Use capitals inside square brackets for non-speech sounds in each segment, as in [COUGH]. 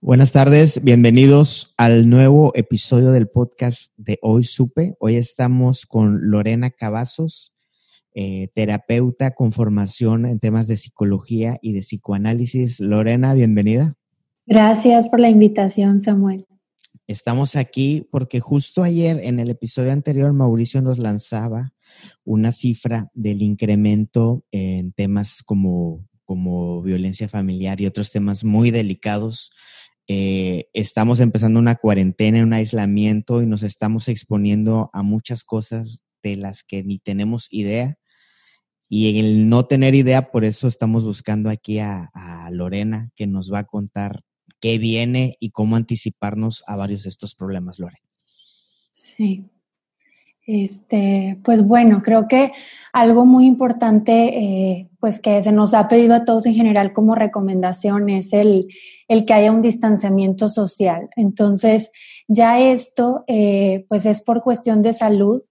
Buenas tardes, bienvenidos al nuevo episodio del podcast de Hoy Supe. Hoy estamos con Lorena Cavazos, eh, terapeuta con formación en temas de psicología y de psicoanálisis. Lorena, bienvenida. Gracias por la invitación, Samuel. Estamos aquí porque justo ayer en el episodio anterior Mauricio nos lanzaba una cifra del incremento en temas como, como violencia familiar y otros temas muy delicados. Eh, estamos empezando una cuarentena, un aislamiento y nos estamos exponiendo a muchas cosas de las que ni tenemos idea. Y en el no tener idea, por eso estamos buscando aquí a, a Lorena, que nos va a contar qué viene y cómo anticiparnos a varios de estos problemas, Lore. Sí. Este, pues bueno, creo que algo muy importante, eh, pues que se nos ha pedido a todos en general como recomendación es el, el que haya un distanciamiento social. Entonces, ya esto, eh, pues es por cuestión de salud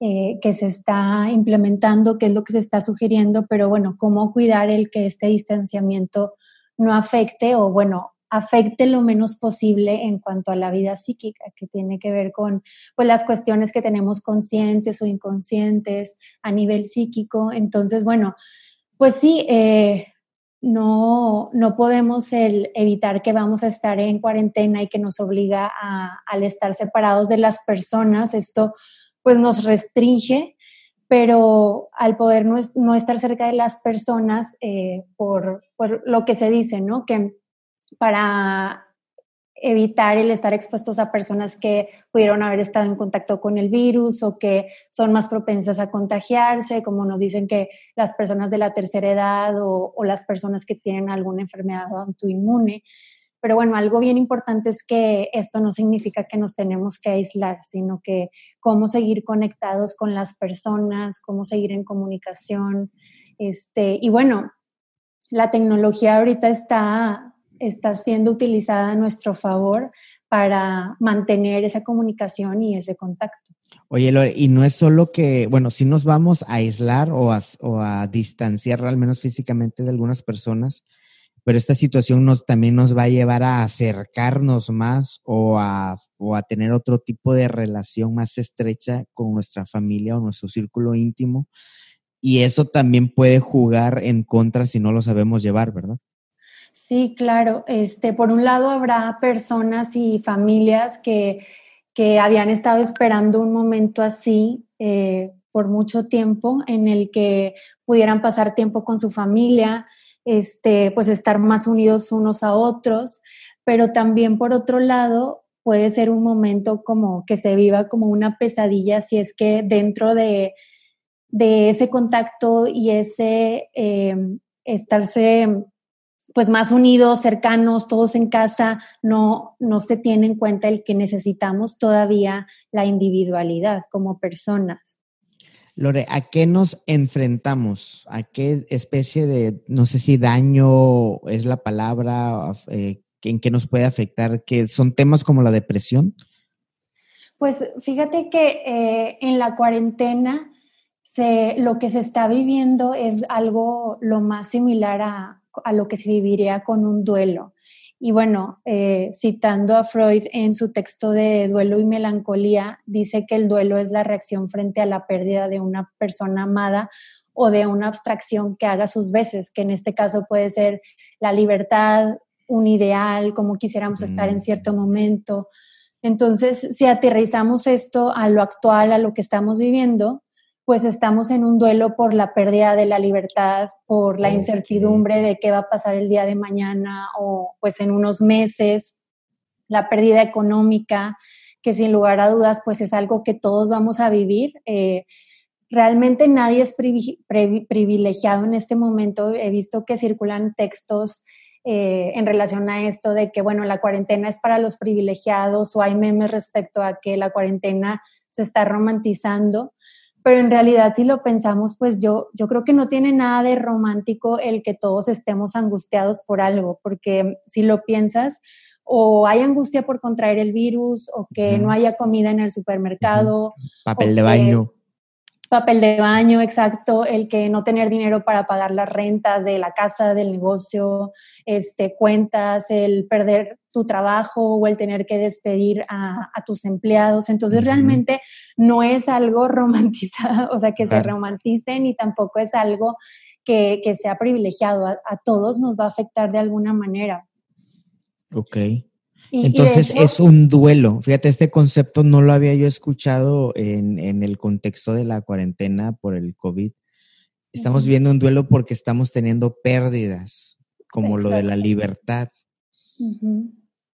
eh, que se está implementando, que es lo que se está sugiriendo, pero bueno, cómo cuidar el que este distanciamiento no afecte o bueno, afecte lo menos posible en cuanto a la vida psíquica, que tiene que ver con pues, las cuestiones que tenemos conscientes o inconscientes a nivel psíquico. Entonces, bueno, pues sí, eh, no, no podemos evitar que vamos a estar en cuarentena y que nos obliga a, al estar separados de las personas. Esto pues nos restringe, pero al poder no, estar cerca de las personas, eh, por, por, lo que se dice, ¿no? Que para evitar el estar expuestos a personas que pudieron haber estado en contacto con el virus o que son más propensas a contagiarse, como nos dicen que las personas de la tercera edad o, las personas que tienen alguna enfermedad autoinmune. Pero bueno, algo bien importante es que esto no significa que nos tenemos que aislar, sino que cómo seguir conectados con las personas, cómo seguir en comunicación. Este, y bueno, la tecnología ahorita está está siendo utilizada a nuestro favor para mantener esa comunicación y ese contacto. Oye, Lore, y no es solo que, bueno, si nos vamos a aislar o a, distanciar al menos físicamente de algunas personas, pero esta situación nos, también nos va a llevar a acercarnos más o a, o a tener otro tipo de relación más estrecha con nuestra familia o nuestro círculo íntimo. Y eso también puede jugar en contra si no lo sabemos llevar, ¿verdad? Sí, claro. Este, por un lado habrá personas y familias que, habían estado esperando un momento así eh, por mucho tiempo en el que pudieran pasar tiempo con su familia, este, pues estar más unidos unos a otros, pero también por otro lado puede ser un momento como que se viva como una pesadilla si es que dentro de, ese contacto y ese eh, estarse pues más unidos, cercanos, todos en casa, no, no se tiene en cuenta el que necesitamos todavía la individualidad como personas. Lore, ¿a qué nos enfrentamos? ¿A qué especie de, no sé si daño es la palabra, eh, en qué nos puede afectar? ¿Que son temas como la depresión? Pues fíjate que eh, en la cuarentena se, lo que se está viviendo es algo lo más similar a, a lo que se viviría con un duelo. Y bueno, eh, citando a Freud en su texto de Duelo y Melancolía, dice que el duelo es la reacción frente a la pérdida de una persona amada o de una abstracción que haga sus veces, que en este caso puede ser la libertad, un ideal, como quisiéramos estar en mm. cierto momento. Entonces, si aterrizamos esto a lo actual, a lo que estamos viviendo, pues estamos en un duelo por la pérdida de la libertad, por la incertidumbre de qué va a pasar el día de mañana o pues en unos meses, la pérdida económica, que sin lugar a dudas pues es algo que todos vamos a vivir. Eh, realmente nadie es privilegiado en este momento. He visto que circulan textos eh, en relación a esto de que, bueno, la cuarentena es para los privilegiados o hay memes respecto a que la cuarentena se está romantizando. Pero en realidad, si lo pensamos, pues yo, yo creo que no tiene nada de romántico el que todos estemos angustiados por algo, porque si lo piensas, o hay angustia por contraer el virus, o que no haya comida en el supermercado. Papel de baño papel de baño, exacto, el que no tener dinero para pagar las rentas de la casa, del negocio, este, cuentas, el perder tu trabajo o el tener que despedir a, tus empleados. Entonces, realmente no es algo [LAUGHS] romantizado, o sea, que se romantice ni tampoco es algo que, sea privilegiado. A, a, todos nos va a afectar de alguna manera. Ok. Entonces es un duelo. Fíjate, este concepto no lo había yo escuchado en, el contexto de la cuarentena por el COVID. Estamos viendo un duelo porque estamos teniendo pérdidas, como lo de la libertad.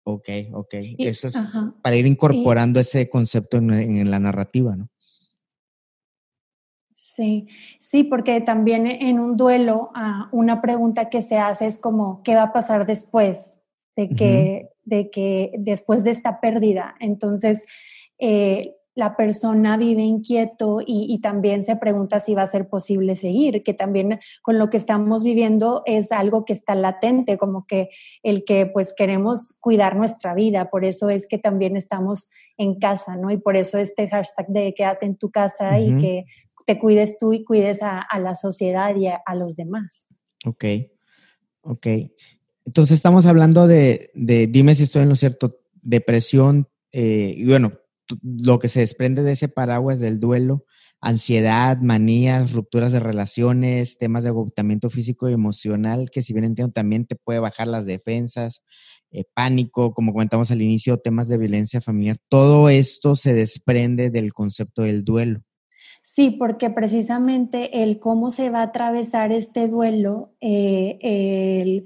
Ok, ok. Eso es para ir incorporando ese concepto en, la narrativa, ¿no? Sí, sí, porque también en un duelo, ah, una pregunta que se hace es como, ¿qué va a pasar después? De que, de que después de esta pérdida, entonces eh, la persona vive inquieto y, también se pregunta si va a ser posible seguir, que también con lo que estamos viviendo es algo que está latente, como que el que pues queremos cuidar nuestra vida, por eso es que también estamos en casa, ¿no? Y por eso este hashtag de quédate en tu casa y que te cuides tú y cuides a, la sociedad y a, a los demás. Ok, ok. Entonces estamos hablando de, dime si estoy en lo cierto, depresión, eh, y bueno, lo que se desprende de ese paraguas del duelo, ansiedad, manías, rupturas de relaciones, temas de agotamiento físico y emocional, que si bien entiendo también te puede bajar las defensas, eh, pánico, como comentamos al inicio, temas de violencia familiar, todo esto se desprende del concepto del duelo. Sí, porque precisamente el cómo se va a atravesar este duelo, eh, el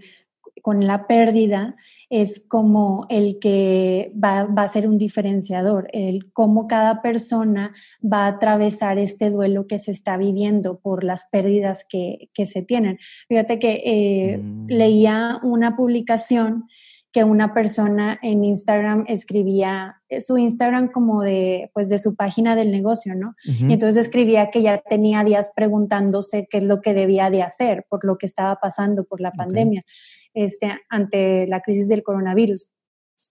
con la pérdida es como el que va, a ser un diferenciador, el cómo cada persona va a atravesar este duelo que se está viviendo por las pérdidas que, se tienen. Fíjate que eh, mm. leía una publicación que una persona en Instagram escribía eh, su Instagram como de, pues de su página del negocio, ¿no? Y entonces escribía que ya tenía días preguntándose qué es lo que debía de hacer por lo que estaba pasando por la pandemia este, ante la crisis del coronavirus.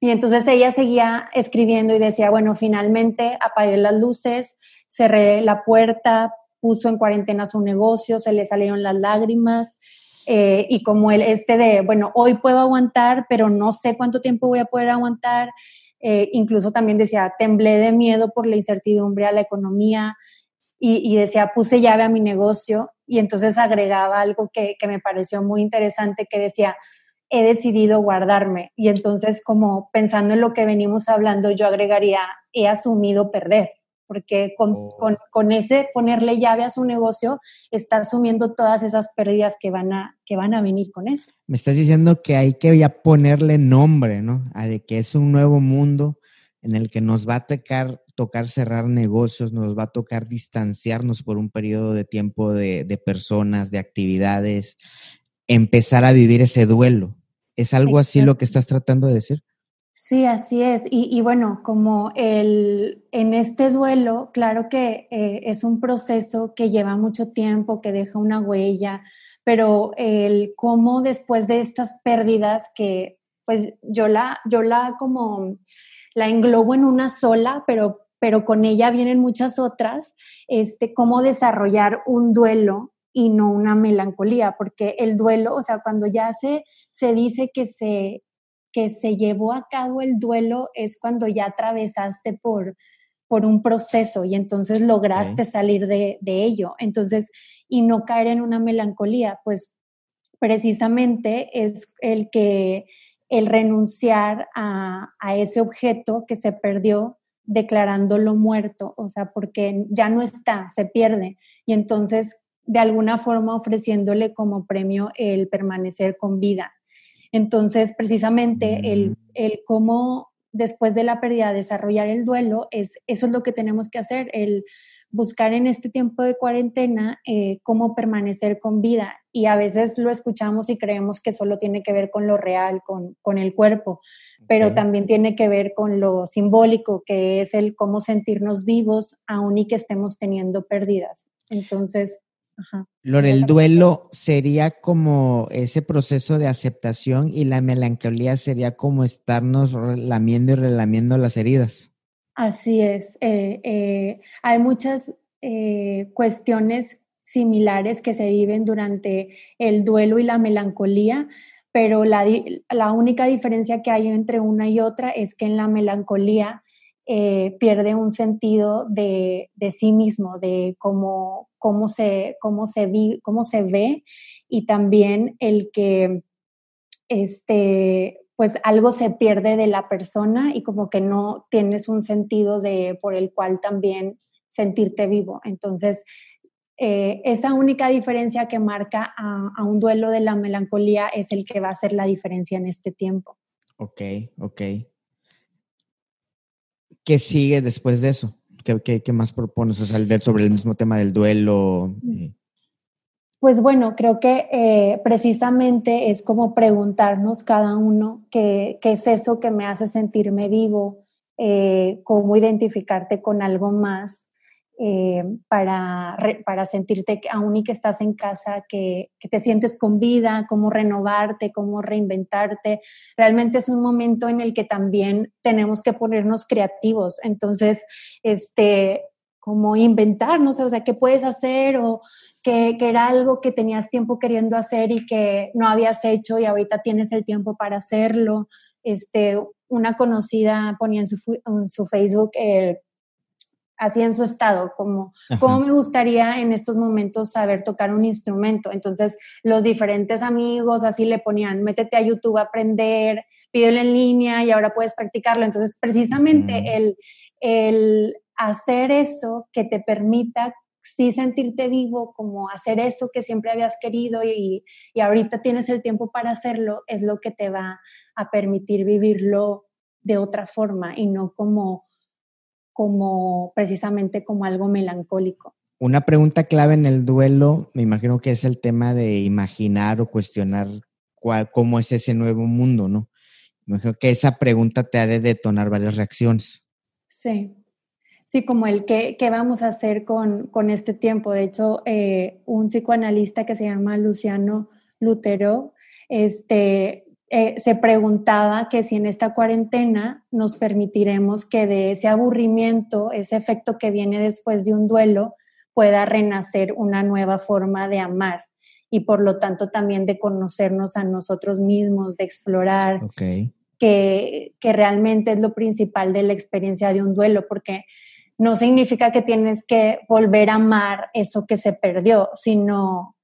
Y entonces ella seguía escribiendo y decía, bueno, finalmente apagué las luces, cerré la puerta, puso en cuarentena su negocio, se le salieron las lágrimas. Eh, y como el este de, bueno, hoy puedo aguantar, pero no sé cuánto tiempo voy a poder aguantar. Eh, incluso también decía, temblé de miedo por la incertidumbre a la economía y, decía, puse llave a mi negocio y entonces agregaba algo que, que me pareció muy interesante que decía, he decidido guardarme. Y entonces, como pensando en lo que venimos hablando, yo agregaría, he asumido perder, porque con, oh. con, con, ese ponerle llave a su negocio, está asumiendo todas esas pérdidas que van, a, que van a venir con eso. Me estás diciendo que hay que ya ponerle nombre, ¿no? A de que es un nuevo mundo en el que nos va a tocar, tocar cerrar negocios, nos va a tocar distanciarnos por un periodo de tiempo de, de personas, de actividades, empezar a vivir ese duelo. ¿Es algo así lo que estás tratando de decir? Sí, así es. Y, bueno, como el, en este duelo, claro que eh, es un proceso que lleva mucho tiempo, que deja una huella, pero el cómo después de estas pérdidas que pues yo la, yo la como la englobo en una sola, pero, pero con ella vienen muchas otras, este, cómo desarrollar un duelo y no una melancolía, porque el duelo, o sea, cuando ya se, se dice que se, que se llevó a cabo el duelo es cuando ya atravesaste por, por un proceso y entonces lograste salir de, ello. Entonces, y no caer en una melancolía, pues precisamente es el que el renunciar a, a ese objeto que se perdió declarándolo muerto, o sea, porque ya no está, se pierde. Y entonces de alguna forma ofreciéndole como premio el permanecer con vida. Entonces, precisamente el, mm. el cómo después de la pérdida desarrollar el duelo, es, eso es lo que tenemos que hacer, el buscar en este tiempo de cuarentena eh, cómo permanecer con vida. Y a veces lo escuchamos y creemos que solo tiene que ver con lo real, con, con el cuerpo, pero también tiene que ver con lo simbólico, que es el cómo sentirnos vivos aun y que estemos teniendo pérdidas. Entonces, Lore, el duelo sería como ese proceso de aceptación y la melancolía sería como estarnos lamiendo y relamiendo las heridas. Así es. Eh, eh, hay muchas eh, cuestiones similares que se viven durante el duelo y la melancolía, pero la, la única diferencia que hay entre una y otra es que en la melancolía pierde un sentido de, sí mismo, de cómo, cómo, se, cómo, se cómo se ve y también el que este, pues algo se pierde de la persona y como que no tienes un sentido de por el cual también sentirte vivo. Entonces, eh, esa única diferencia que marca a, a, un duelo de la melancolía es el que va a hacer la diferencia en este tiempo. Ok, ok. ¿qué sigue después de eso? ¿Qué, más propones? O sea, sobre el mismo tema del duelo. Eh. Pues bueno, creo que eh, precisamente es como preguntarnos cada uno qué, qué, es eso que me hace sentirme vivo, eh, cómo identificarte con algo más eh, para, para sentirte aún y que estás en casa, que, que, te sientes con vida, cómo renovarte, cómo reinventarte. Realmente es un momento en el que también tenemos que ponernos creativos. Entonces, este, como inventarnos, o sea, qué puedes hacer o que, que, era algo que tenías tiempo queriendo hacer y que no habías hecho y ahorita tienes el tiempo para hacerlo. Este, una conocida ponía en su, en su Facebook eh, así en su estado, como cómo me gustaría en estos momentos saber tocar un instrumento. Entonces, los diferentes amigos así le ponían, métete a YouTube a aprender, pídelo en línea y ahora puedes practicarlo. Entonces, precisamente el, el hacer eso que te permita sí sentirte vivo, como hacer eso que siempre habías querido y, y ahorita tienes el tiempo para hacerlo, es lo que te va a permitir vivirlo de otra forma y no como como precisamente como algo melancólico. Una pregunta clave en el duelo, me imagino que es el tema de imaginar o cuestionar cuál, cómo es ese nuevo mundo, ¿no? Me imagino que esa pregunta te ha de detonar varias reacciones. Sí, sí, como el qué, qué vamos a hacer con, con este tiempo. De hecho, eh, un psicoanalista que se llama Luciano Lutero, este, eh, se preguntaba que si en esta cuarentena nos permitiremos que de ese aburrimiento, ese efecto que viene después de un duelo, pueda renacer una nueva forma de amar y por lo tanto también de conocernos a nosotros mismos, de explorar, que, que realmente es lo principal de la experiencia de un duelo, porque no significa que tienes que volver a amar eso que se perdió, sino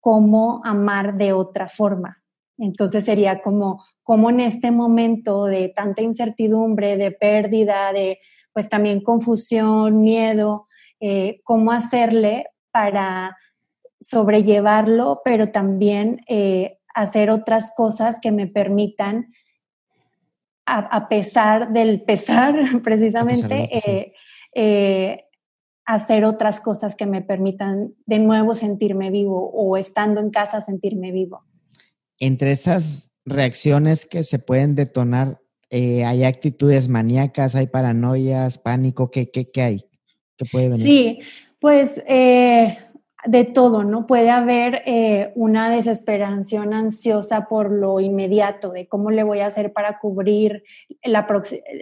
cómo amar de otra forma. Entonces sería como, como en este momento de tanta incertidumbre, de pérdida, de pues también confusión, miedo, eh, cómo hacerle para sobrellevarlo, pero también eh, hacer otras cosas que me permitan, a, pesar del pesar, [LAUGHS] precisamente, eh, hacer otras cosas que me permitan de nuevo sentirme vivo o estando en casa sentirme vivo entre esas reacciones que se pueden detonar, eh, hay actitudes maníacas, hay paranoias, pánico, ¿qué, qué, qué hay? ¿Qué puede venir? Sí, pues eh, de todo, ¿no? Puede haber eh, una desesperación ansiosa por lo inmediato, de cómo le voy a hacer para cubrir la,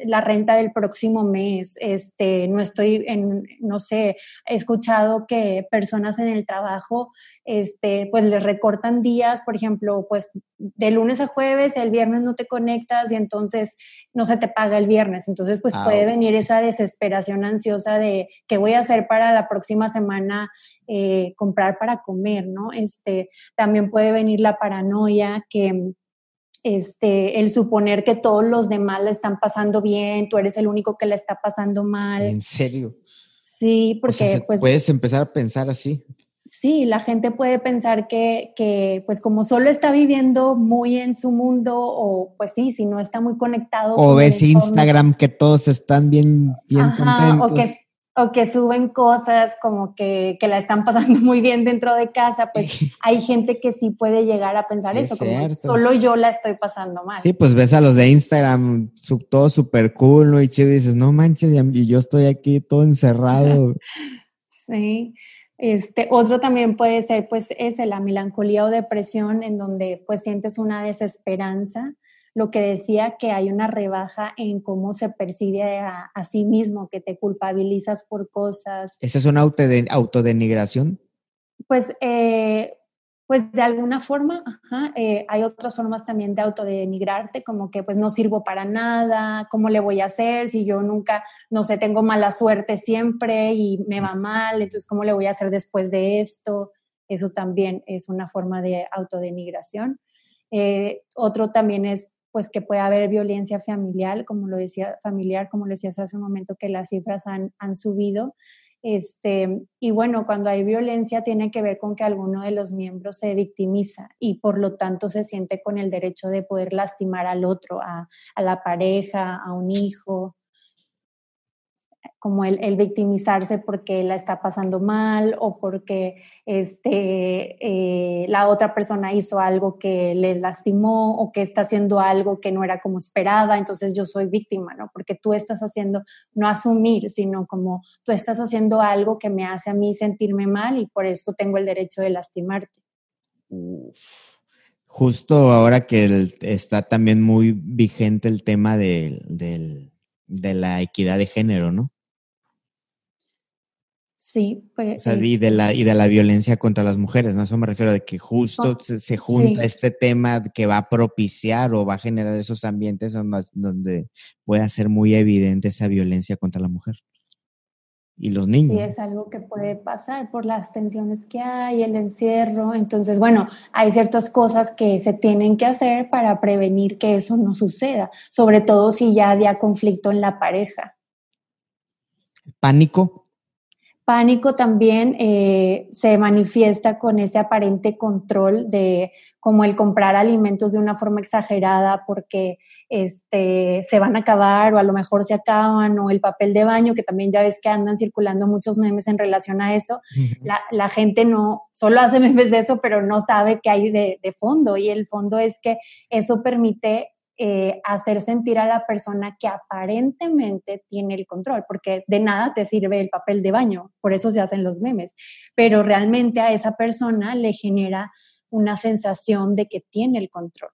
la, renta del próximo mes. Este, no estoy en, no sé, he escuchado que personas en el trabajo, este, pues les recortan días, por ejemplo, pues de lunes a jueves, el viernes no te conectas y entonces no se te paga el viernes. Entonces, pues puede venir esa desesperación ansiosa de qué voy a hacer para la próxima semana eh, comprar para comer, ¿no? Este, también puede venir la paranoia que este, el suponer que todos los demás la están pasando bien, tú eres el único que la está pasando mal. ¿En serio? Sí, porque pues... Puedes empezar a pensar así sí, la gente puede pensar que, pues como solo está viviendo muy en su mundo o pues sí, si no está muy conectado. O ves Instagram que todos están bien, bien contentos. O que o que suben cosas como que, que, la están pasando [LAUGHS] muy bien dentro de casa, pues [LAUGHS] hay gente que sí puede llegar a pensar eso, como solo yo la estoy pasando mal. Sí, pues ves a los de Instagram, todo súper cool, ¿no? Y chido, dices, no manches, y yo estoy aquí todo encerrado. [LAUGHS] sí. Este, otro también puede ser, pues, ese, la melancolía o depresión, en donde, pues, sientes una desesperanza, lo que decía que hay una rebaja en cómo se percibe a, sí mismo, que te culpabilizas por cosas. ¿Esa es una autodenigración? Pues, eh, pues de alguna forma, eh, hay otras formas también de autodenigrarte, como que pues no sirvo para nada, ¿cómo le voy a hacer si yo nunca, no sé, tengo mala suerte siempre y me va mal, entonces ¿cómo le voy a hacer después de esto? Eso también es una forma de autodenigración. Eh, otro también es pues que puede haber violencia familiar, como lo decía, familiar, como lo decías hace un momento, que las cifras han, han subido. Este, y bueno, cuando hay violencia tiene que ver con que alguno de los miembros se victimiza y por lo tanto se siente con el derecho de poder lastimar al otro, a, a la pareja, a un hijo, como el, victimizarse porque la está pasando mal o porque este, eh, la otra persona hizo algo que le lastimó o que está haciendo algo que no era como esperaba, entonces yo soy víctima, ¿no? Porque tú estás haciendo, no asumir, sino como tú estás haciendo algo que me hace a mí sentirme mal y por eso tengo el derecho de lastimarte. Justo ahora que está también muy vigente el tema de la equidad de género, ¿no? Sí, pues. y, de la, y de la violencia contra las mujeres, ¿no? Eso me refiero de que justo se, junta este tema que va a propiciar o va a generar esos ambientes donde, donde pueda ser muy evidente esa violencia contra la mujer y los niños. Sí, es algo que puede pasar por las tensiones que hay, el encierro. Entonces, bueno, hay ciertas cosas que se tienen que hacer para prevenir que eso no suceda, sobre todo si ya había conflicto en la pareja. Pánico pánico también eh, se manifiesta con ese aparente control de como el comprar alimentos de una forma exagerada porque este, se van a acabar o a lo mejor se acaban o el papel de baño, que también ya ves que andan circulando muchos memes en relación a eso. la, gente no, solo hace [LAUGHS] memes de eso, pero no sabe qué hay de, de fondo y el fondo es que eso permite eh, hacer sentir a la persona que aparentemente tiene el control, porque de nada te sirve el papel de baño, por eso se hacen los memes, pero realmente a esa persona le genera una sensación de que tiene el control.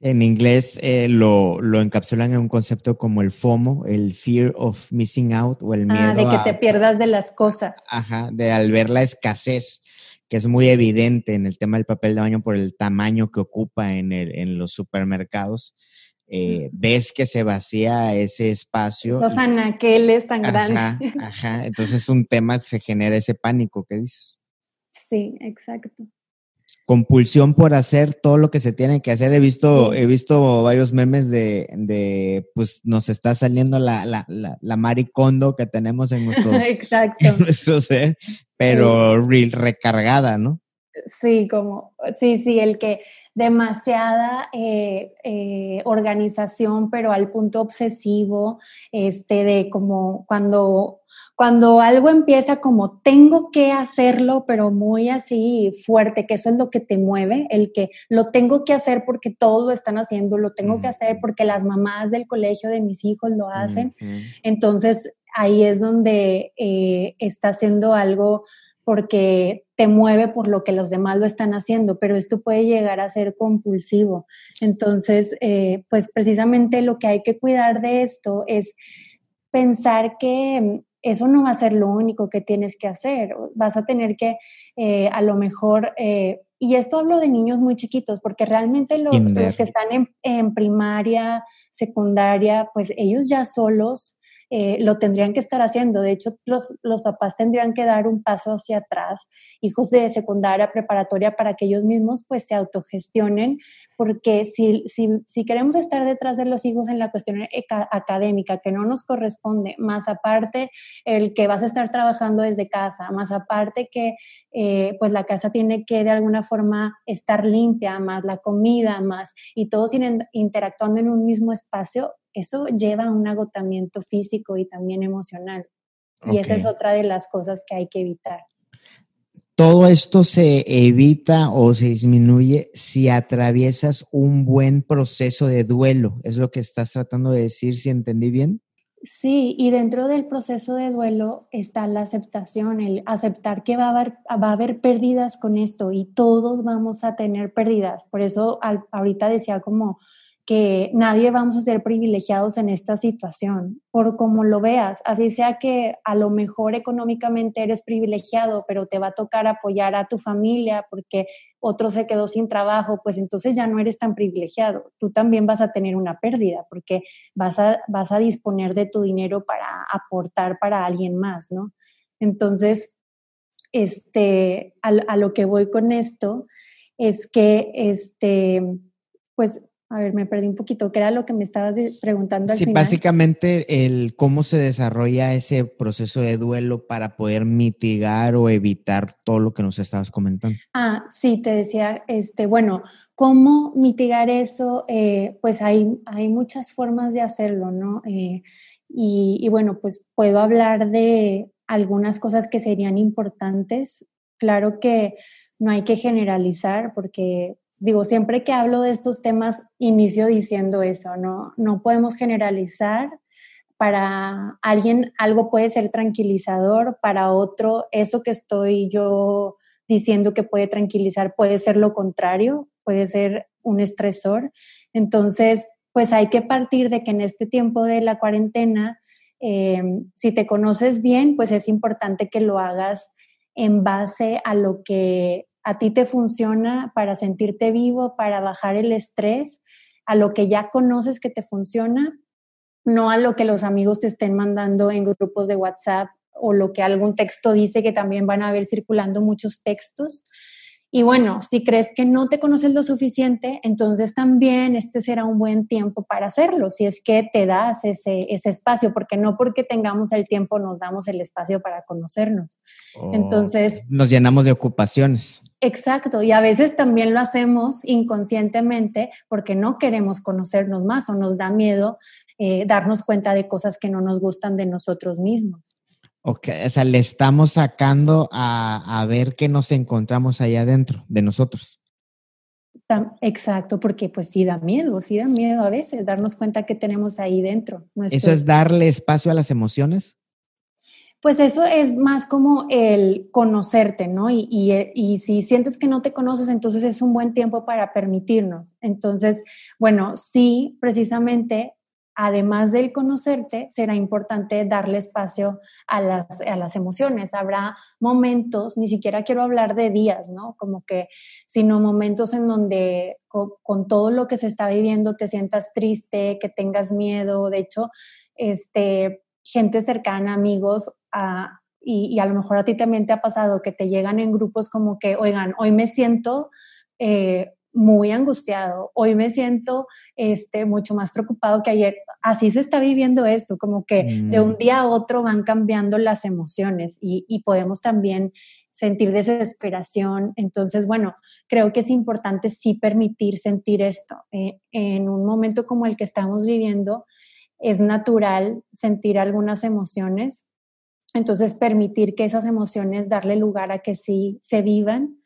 En inglés eh, lo, lo, encapsulan en un concepto como el FOMO, el Fear of Missing Out o el miedo. Ah, de que te pierdas de las cosas. Ajá, de al ver la escasez, que es muy evidente en el tema del papel de baño por el tamaño que ocupa en, el, en los supermercados. Eh, ves que se vacía ese espacio. Esos anaqueles tan grandes. Ajá, entonces es un tema, se genera ese pánico que dices. Sí, exacto. Compulsión por hacer todo lo que se tiene que hacer. He visto, he visto varios memes de, de, pues nos está saliendo la, la, la, maricondo que tenemos en nuestro, [LAUGHS] ser, pero recargada, ¿no? Sí, como, sí, sí, el que demasiada eh, eh, organización, pero al punto obsesivo, este, de como cuando, cuando algo empieza como tengo que hacerlo, pero muy así fuerte, que eso es lo que te mueve, el que lo tengo que hacer porque todos lo están haciendo, lo tengo que hacer porque las mamás del colegio de mis hijos lo hacen. Entonces, ahí es donde eh, está haciendo algo porque te mueve por lo que los demás lo están haciendo, pero esto puede llegar a ser compulsivo. Entonces, eh, pues precisamente lo que hay que cuidar de esto es pensar que eso no va a ser lo único que tienes que hacer. Vas a tener que, eh, a lo mejor, eh, y esto hablo de niños muy chiquitos, porque realmente los, que están en, en primaria, secundaria, pues ellos ya solos eh, lo tendrían que estar haciendo. De hecho, los, los, papás tendrían que dar un paso hacia atrás, hijos de secundaria, preparatoria, para que ellos mismos pues se autogestionen, porque si, si, si queremos estar detrás de los hijos en la cuestión académica, que no nos corresponde, más aparte el que vas a estar trabajando desde casa, más aparte que eh, pues la casa tiene que de alguna forma estar limpia, más la comida, más, y todos interactuando en un mismo espacio, eso lleva a un agotamiento físico y también emocional. Y esa es otra de las cosas que hay que evitar. Todo esto se evita o se disminuye si atraviesas un buen proceso de duelo. ¿Es lo que estás tratando de decir, si entendí bien? Sí, y dentro del proceso de duelo está la aceptación, el aceptar que va a haber, va a haber pérdidas con esto y todos vamos a tener pérdidas. Por eso ahorita decía como que nadie vamos a ser privilegiados en esta situación, por como lo veas, así sea que a lo mejor económicamente eres privilegiado, pero te va a tocar apoyar a tu familia porque otro se quedó sin trabajo, pues entonces ya no eres tan privilegiado. Tú también vas a tener una pérdida porque vas a, vas a disponer de tu dinero para aportar para alguien más, ¿no? Entonces, este, a, lo que voy con esto es que, este, pues a ver, me perdí un poquito, ¿qué era lo que me estabas preguntando al sí, básicamente el cómo se desarrolla ese proceso de duelo para poder mitigar o evitar todo lo que nos estabas comentando. Ah, sí, te decía, este, bueno, ¿cómo mitigar eso? Eh, pues hay, hay muchas formas de hacerlo, ¿no? Eh, y, y bueno, pues puedo hablar de algunas cosas que serían importantes. Claro que no hay que generalizar porque digo, siempre que hablo de estos temas, inicio diciendo eso, ¿no? No podemos generalizar. Para alguien algo puede ser tranquilizador, para otro eso que estoy yo diciendo que puede tranquilizar puede ser lo contrario, puede ser un estresor. Entonces, pues hay que partir de que en este tiempo de la cuarentena, eh, si te conoces bien, pues es importante que lo hagas en base a lo que a ti te funciona para sentirte vivo, para bajar el estrés, a lo que ya conoces que te funciona, no a lo que los amigos te estén mandando en grupos de WhatsApp o lo que algún texto dice que también van a ver circulando muchos textos. Y bueno, si crees que no te conoces lo suficiente, entonces también este será un buen tiempo para hacerlo, si es que te das ese, ese espacio, porque no porque tengamos el tiempo nos damos el espacio para conocernos. Oh, entonces... Nos llenamos de ocupaciones. Exacto, y a veces también lo hacemos inconscientemente porque no queremos conocernos más o nos da miedo eh, darnos cuenta de cosas que no nos gustan de nosotros mismos. Ok, o sea, le estamos sacando a, ver qué nos encontramos allá adentro de nosotros. Exacto, porque pues sí da miedo, sí da miedo a veces darnos cuenta que tenemos ahí dentro. ¿Eso es darle espacio a las emociones? Pues eso es más como el conocerte, ¿no? Y, y, si sientes que no te conoces, entonces es un buen tiempo para permitirnos. Entonces, bueno, sí, precisamente además del conocerte, será importante darle espacio a las, emociones. Habrá momentos, ni siquiera quiero hablar de días, ¿no? Como que, sino momentos en donde con, todo lo que se está viviendo te sientas triste, que tengas miedo. De hecho, este, gente cercana, amigos, y, a lo mejor a ti también te ha pasado que te llegan en grupos como que, oigan, hoy me siento... Eh, muy angustiado, hoy me siento este, mucho más preocupado que ayer. Así se está viviendo esto, como que de un mm. día a otro van cambiando las emociones y, podemos también sentir desesperación. Entonces, bueno, creo que es importante sí permitir sentir esto. Eh, en un momento como el que estamos viviendo, es natural sentir algunas emociones. Entonces, permitir que esas emociones, darle lugar a que sí se vivan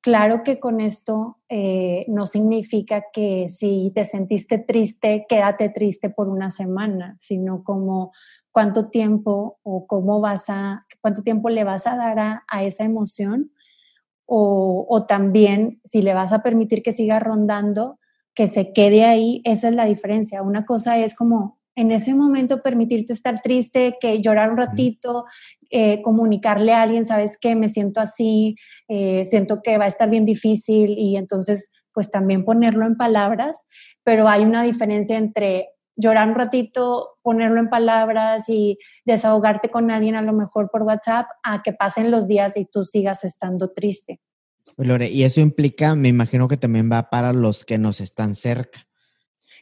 Claro que con esto eh, no significa que si te sentiste triste, quédate triste por una semana, sino como cuánto tiempo o cómo vas a, cuánto tiempo le vas a dar a, esa emoción o, o, también si le vas a permitir que siga rondando, que se quede ahí, esa es la diferencia. Una cosa es como en ese momento permitirte estar triste, que llorar un ratito, eh, comunicarle a alguien, sabes que me siento así, eh, siento que va a estar bien difícil y entonces pues también ponerlo en palabras, pero hay una diferencia entre llorar un ratito, ponerlo en palabras y desahogarte con alguien a lo mejor por WhatsApp, a que pasen los días y tú sigas estando triste. Lore, y eso implica, me imagino que también va para los que nos están cerca.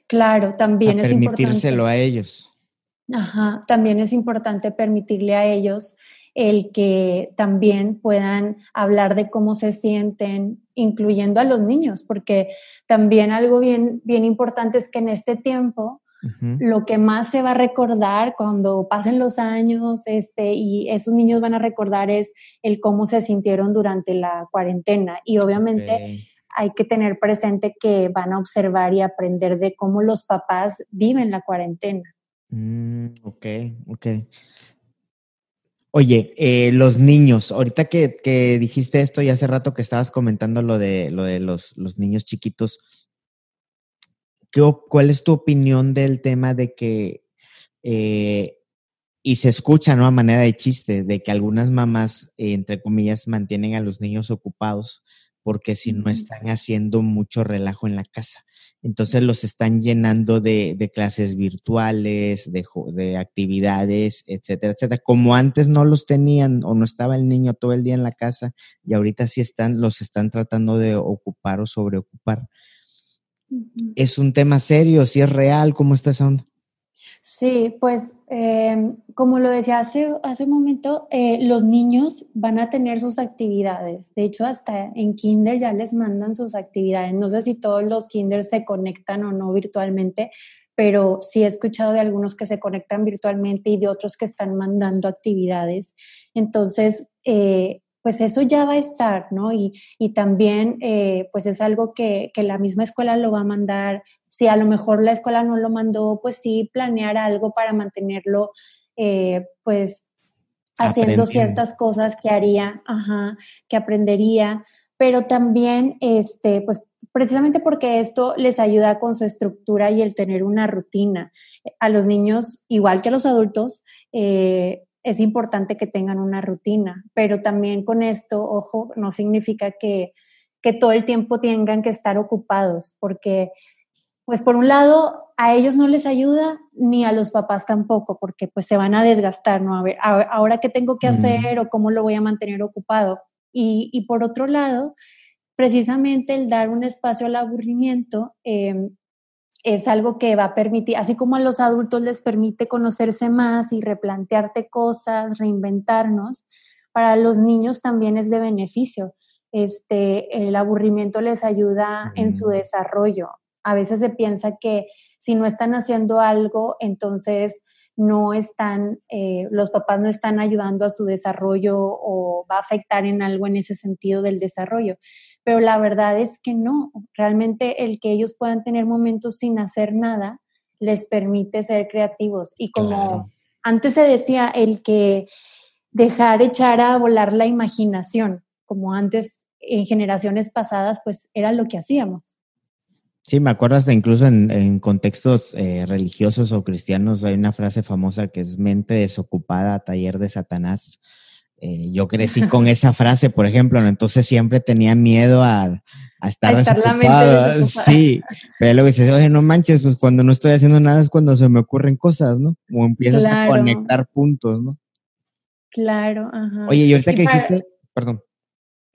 Claro, también es importante. Permitírselo a ellos. Ajá, también es importante permitirle a ellos el que también puedan hablar de cómo se sienten, incluyendo a los niños, porque también algo bien, bien importante es que en este tiempo lo que más se va a recordar cuando pasen los años este, y esos niños van a recordar es el cómo se sintieron durante la cuarentena. Y obviamente hay que tener presente que van a observar y aprender de cómo los papás viven la cuarentena. Mm, ok, ok. Oye, eh, los niños, ahorita que, dijiste esto y hace rato que estabas comentando lo de, lo de los, los niños chiquitos, ¿cuál es tu opinión del tema de que, eh, y se escucha, ¿no? A manera de chiste, de que algunas mamás, entre comillas, mantienen a los niños ocupados porque si no están haciendo mucho relajo en la casa. Entonces los están llenando de, clases virtuales, de, de, actividades, etcétera, etcétera. Como antes no los tenían o no estaba el niño todo el día en la casa y ahorita sí están, los están tratando de ocupar o sobreocupar. ¿Es un tema serio? ¿Si es real? ¿Cómo está esa onda? Sí, pues em, como lo decía hace, hace un momento, eh, los niños van a tener sus actividades. De hecho, hasta en kinder ya les mandan sus actividades. No sé si todos los kinder se conectan o no virtualmente, pero sí he escuchado de algunos que se conectan virtualmente y de otros que están mandando actividades. Entonces, eh, pues eso ya va a estar, ¿no? Y, también, eh, pues es algo que, que, la misma escuela lo va a mandar si a lo mejor la escuela no lo mandó, pues sí, planear algo para mantenerlo, eh, pues haciendo ciertas cosas que haría, ajá, que aprendería, pero también, este, pues precisamente porque esto les ayuda con su estructura y el tener una rutina. A los niños, igual que a los adultos, eh, es importante que tengan una rutina, pero también con esto, ojo, no significa que, que todo el tiempo tengan que estar ocupados, porque pues por un lado, a ellos no les ayuda ni a los papás tampoco, porque pues se van a desgastar, ¿no? A ver, ahora qué tengo que hacer o cómo lo voy a mantener ocupado. Y, por otro lado, precisamente el dar un espacio al aburrimiento em, es algo que va a permitir, así como a los adultos les permite conocerse más y replantearte cosas, reinventarnos, para los niños también es de beneficio. Este, el aburrimiento les ayuda en su desarrollo a veces se piensa que si no están haciendo algo, entonces no están, eh, los papás no están ayudando a su desarrollo o va a afectar en algo en ese sentido del desarrollo. Pero la verdad es que no, realmente el que ellos puedan tener momentos sin hacer nada les permite ser creativos. Y como antes se decía, el que dejar echar a volar la imaginación, como antes en generaciones pasadas, pues era lo que hacíamos. Sí, me acuerdo hasta incluso en, contextos eh, religiosos o cristianos hay una frase famosa que es mente desocupada, taller de Satanás. Eh, yo crecí con esa frase, por ejemplo, entonces siempre tenía miedo a, estar, desocupado. Sí, pero luego dices, oye, no manches, pues cuando no estoy haciendo nada es cuando se me ocurren cosas, ¿no? O empiezas a conectar puntos, ¿no? Claro, ajá. Oye, y ahorita que dijiste, perdón.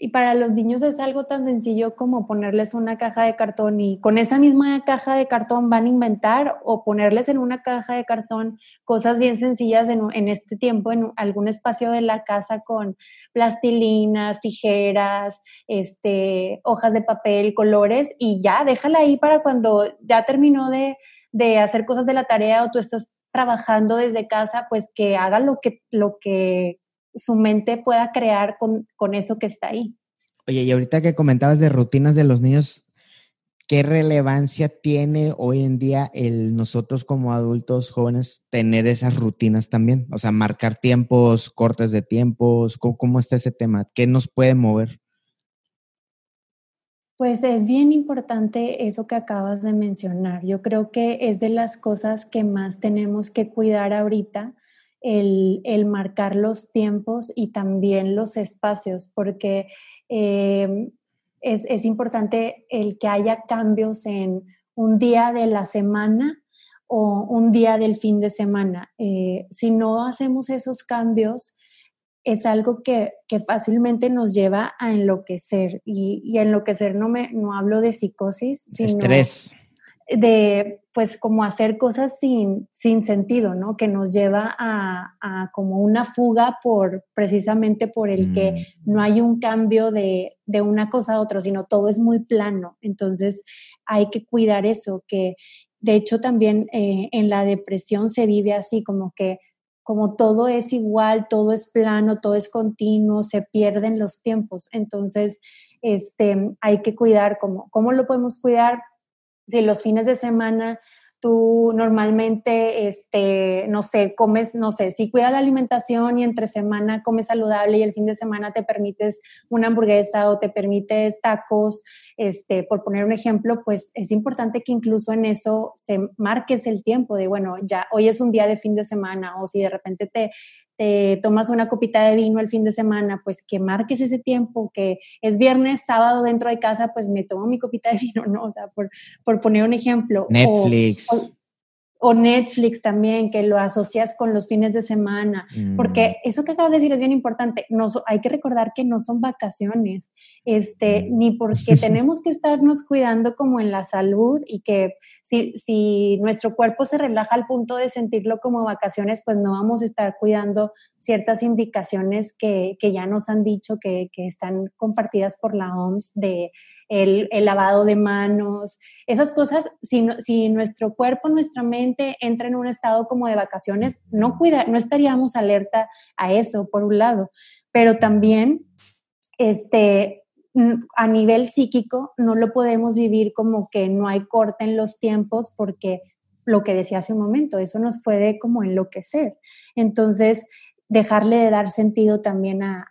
Y para los niños es algo tan sencillo como ponerles una caja de cartón y con esa misma caja de cartón van a inventar o ponerles en una caja de cartón cosas bien sencillas en, en este tiempo, en algún espacio de la casa con plastilinas, tijeras, este, hojas de papel, colores y ya, déjala ahí para cuando ya terminó de, de hacer cosas de la tarea o tú estás trabajando desde casa, pues que haga lo que, lo que su mente pueda crear con, eso que está ahí. Oye, y ahorita que comentabas de rutinas de los niños, ¿qué relevancia tiene hoy en día el nosotros como adultos jóvenes tener esas rutinas también? O sea, marcar tiempos, cortes de tiempos, ¿cómo, está ese tema? ¿Qué nos puede mover? Pues es bien importante eso que acabas de mencionar. Yo creo que es de las cosas que más tenemos que cuidar ahorita el, marcar los tiempos y también los espacios, porque em, es, importante el que haya cambios en un día de la semana o un día del fin de semana. Eh, si no hacemos esos cambios, es algo que, fácilmente nos lleva a enloquecer. Y, y enloquecer no, me, no hablo de psicosis, sino... Estrés de pues como hacer cosas sin, sin sentido, ¿no? Que nos lleva a, como una fuga por precisamente por el que mm. no hay un cambio de, una cosa a otra, sino todo es muy plano. Entonces hay que cuidar eso, que, de hecho también eh, en la depresión se vive así, como que como todo es igual, todo es plano, todo es continuo, se pierden los tiempos. Entonces, este, hay que cuidar, ¿cómo, ¿cómo lo podemos cuidar? Si los fines de semana tú normalmente, este, no sé, comes, no sé, si cuidas la alimentación y entre semana comes saludable y el fin de semana te permites una hamburguesa o te permites tacos, este, por poner un ejemplo, pues es importante que incluso en eso se marques el tiempo de, bueno, ya hoy es un día de fin de semana o si de repente te, te tomas una copita de vino el fin de semana, pues que marques ese tiempo, que es viernes, sábado dentro de casa, pues me tomo mi copita de vino, ¿no? O sea, por, por poner un ejemplo. Netflix o Netflix también, que lo asocias con los fines de semana, porque mm. eso que acabas de decir es bien importante. No, hay que recordar que no son vacaciones, este, mm. ni porque [LAUGHS] tenemos que estarnos cuidando como en la salud y que si, si nuestro cuerpo se relaja al punto de sentirlo como vacaciones, pues no vamos a estar cuidando ciertas indicaciones que, que ya nos han dicho que, que están compartidas por la OMS de el, lavado de manos, esas cosas, si, si nuestro cuerpo, nuestra mente entra en un estado como de vacaciones, no, cuida, no estaríamos alerta a eso, por un lado, pero también este, a nivel psíquico no lo podemos vivir como que no hay corte en los tiempos porque lo que decía hace un momento, eso nos puede como enloquecer. Entonces, dejarle de dar sentido también a,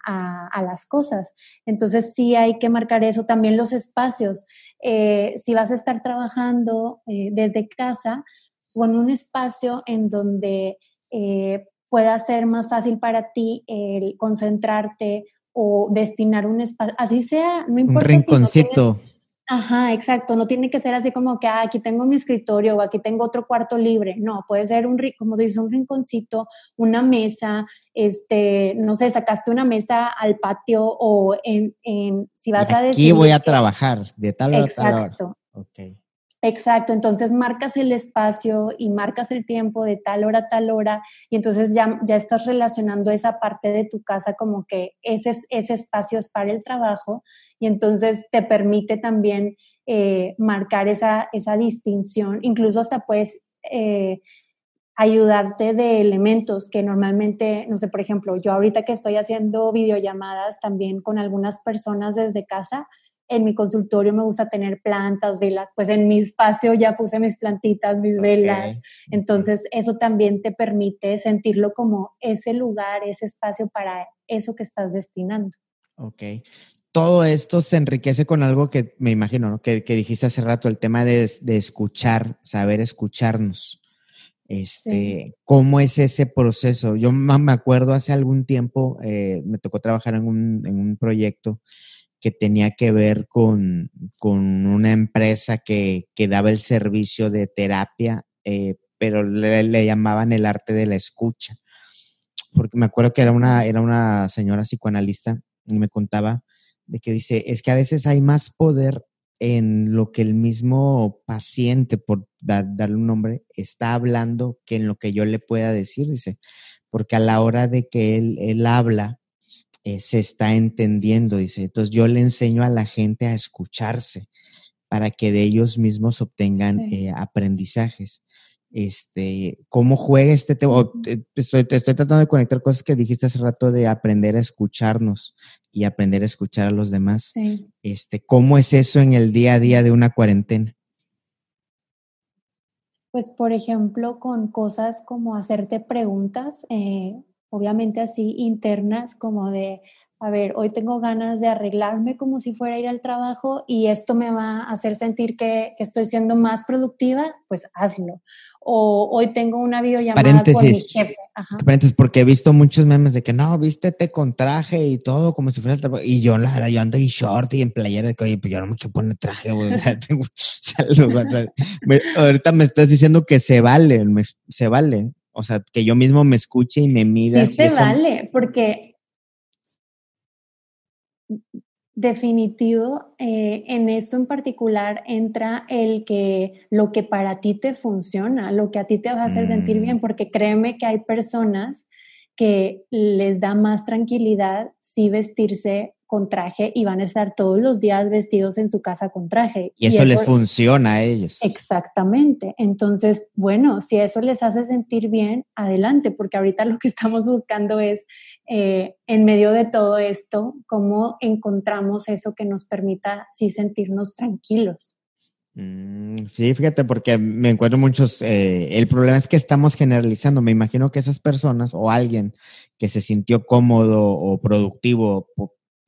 las cosas. Entonces sí hay que marcar eso, también los espacios. Eh, si vas a estar trabajando eh, desde casa, pon un espacio en donde eh, pueda ser más fácil para ti el concentrarte o destinar un espacio, así sea, no importa. Un rinconcito. Ajá, exacto. No tiene que ser así como que ah, aquí tengo mi escritorio o aquí tengo otro cuarto libre. No, puede ser un, como dices, un rinconcito, una mesa, este, no sé, sacaste una mesa al patio o en, en si vas a decir. Aquí voy a trabajar de tal hora Exacto. Okay. Exacto, entonces marcas el espacio y marcas el tiempo de tal hora a tal hora y entonces ya, ya estás relacionando esa parte de tu casa como que ese, ese espacio es para el trabajo y entonces te permite también eh, marcar esa, esa, distinción, incluso hasta puedes eh, ayudarte de elementos que normalmente, no sé, por ejemplo, yo ahorita que estoy haciendo videollamadas también con algunas personas desde casa, en mi consultorio me gusta tener plantas, velas, pues en mi espacio ya puse mis plantitas, mis velas. Entonces, eso también te permite sentirlo como ese lugar, ese espacio para eso que estás destinando. Ok todo esto se enriquece con algo que me imagino, que, dijiste hace rato, el tema de, escuchar, saber escucharnos. Este, ¿Cómo es ese proceso? Yo me acuerdo hace algún tiempo, eh, me tocó trabajar en un, proyecto que tenía que ver con, una empresa que, daba el servicio de terapia, eh, pero le, le, llamaban el arte de la escucha. Porque me acuerdo que era una, era una señora psicoanalista y me contaba de que dice, es que a veces hay más poder en lo que el mismo paciente, por darle un nombre, está hablando que en lo que yo le pueda decir, dice, porque a la hora de que él, él habla, eh, se está entendiendo, dice. Entonces yo le enseño a la gente a escucharse para que de ellos mismos obtengan eh, aprendizajes este, cómo juega este tema. Estoy, estoy tratando de conectar cosas que dijiste hace rato de aprender a escucharnos y aprender a escuchar a los demás. Este, ¿Cómo es eso en el día a día de una cuarentena? Pues, por ejemplo, con cosas como hacerte preguntas, eh, obviamente así internas, como de, a ver, hoy tengo ganas de arreglarme como si fuera a ir al trabajo y esto me va a hacer sentir que, estoy siendo más productiva, pues hazlo. O hoy tengo una videollamada con mi jefe. Paréntesis, porque he visto muchos memes de que no, vístete con traje y todo como si fuera el trabajo. Y yo, la yo ando en short y en playera de que, oye, pues yo no me quiero poner traje, güey. O sea, [LAUGHS] tengo, ahorita me estás diciendo que se vale, se vale. O sea, que yo mismo me escuche y me mida. Sí, se vale, porque definitivo, eh, en esto en particular entra el que lo que para ti te funciona, lo que a ti te va a hacer sentir bien, mm. porque créeme que hay personas que les da más tranquilidad si vestirse con traje y van a estar todos los días vestidos en su casa con traje. Y eso, les funciona a ellos. Exactamente. Entonces, bueno, si eso les hace sentir bien, adelante, porque ahorita lo que estamos buscando es, eh, en medio de todo esto, cómo encontramos eso que nos permita sí sentirnos tranquilos. Mm, sí, fíjate, porque me encuentro muchos, eh, el problema es que estamos generalizando, me imagino que esas personas o alguien que se sintió cómodo o productivo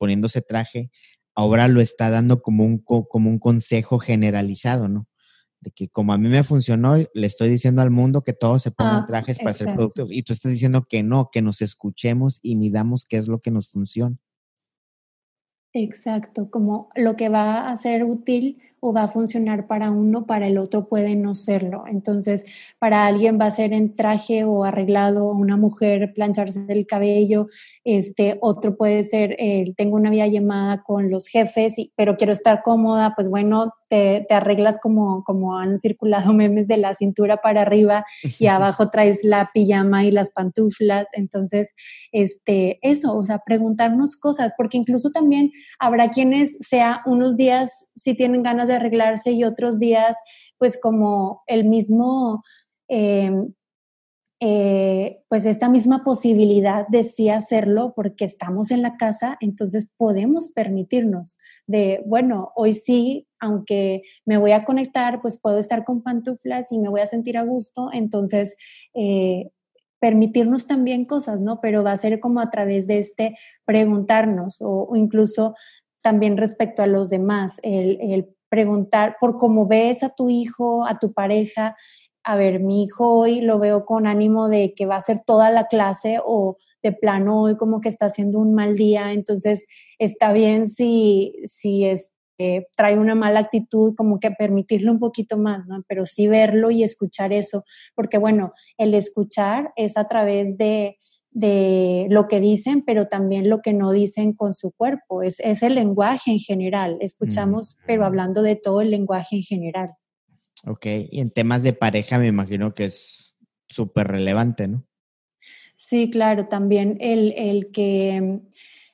poniéndose traje, ahora lo está dando como un, como un consejo generalizado, ¿no? De que como a mí me funcionó, le estoy diciendo al mundo que todos se pongan ah, trajes para ser productivos. Y tú estás diciendo que no, que nos escuchemos y midamos qué es lo que nos funciona. Exacto, como lo que va a ser útil o va a funcionar para uno, para el otro puede no serlo. Entonces, para alguien va a ser en traje o arreglado, una mujer plancharse el cabello, este, otro puede ser, eh, tengo una vía llamada con los jefes, pero quiero estar cómoda, pues bueno, te, arreglas como, como han circulado [LAUGHS] memes de la cintura para arriba y [LAUGHS] abajo traes la pijama y las pantuflas. Entonces, este, eso, o sea, preguntarnos cosas, porque incluso también habrá quienes sea unos días si tienen ganas arreglarse y otros días pues como el mismo, em, eh, pues esta misma posibilidad de sí hacerlo porque estamos en la casa, entonces podemos permitirnos de, bueno, hoy sí, aunque me voy a conectar, pues puedo estar con pantuflas y me voy a sentir a gusto, entonces... Eh, permitirnos también cosas, ¿no? Pero va a ser como a través de este preguntarnos o, incluso también respecto a los demás, el preguntar por cómo ves a tu hijo, a tu pareja, a ver, mi hijo hoy lo veo con ánimo de que va a ser toda la clase o de plano hoy como que está haciendo un mal día, entonces está bien si, si este, trae una mala actitud, como que permitirle un poquito más, ¿no? Pero sí verlo y escuchar eso, porque bueno, el escuchar es a través de, de lo que dicen, pero también lo que no dicen con su cuerpo. Es, es el lenguaje en general. Escuchamos, pero hablando de todo el lenguaje en general. Ok, y en temas de pareja me imagino que es súper relevante, ¿no? Sí, claro, también el, el que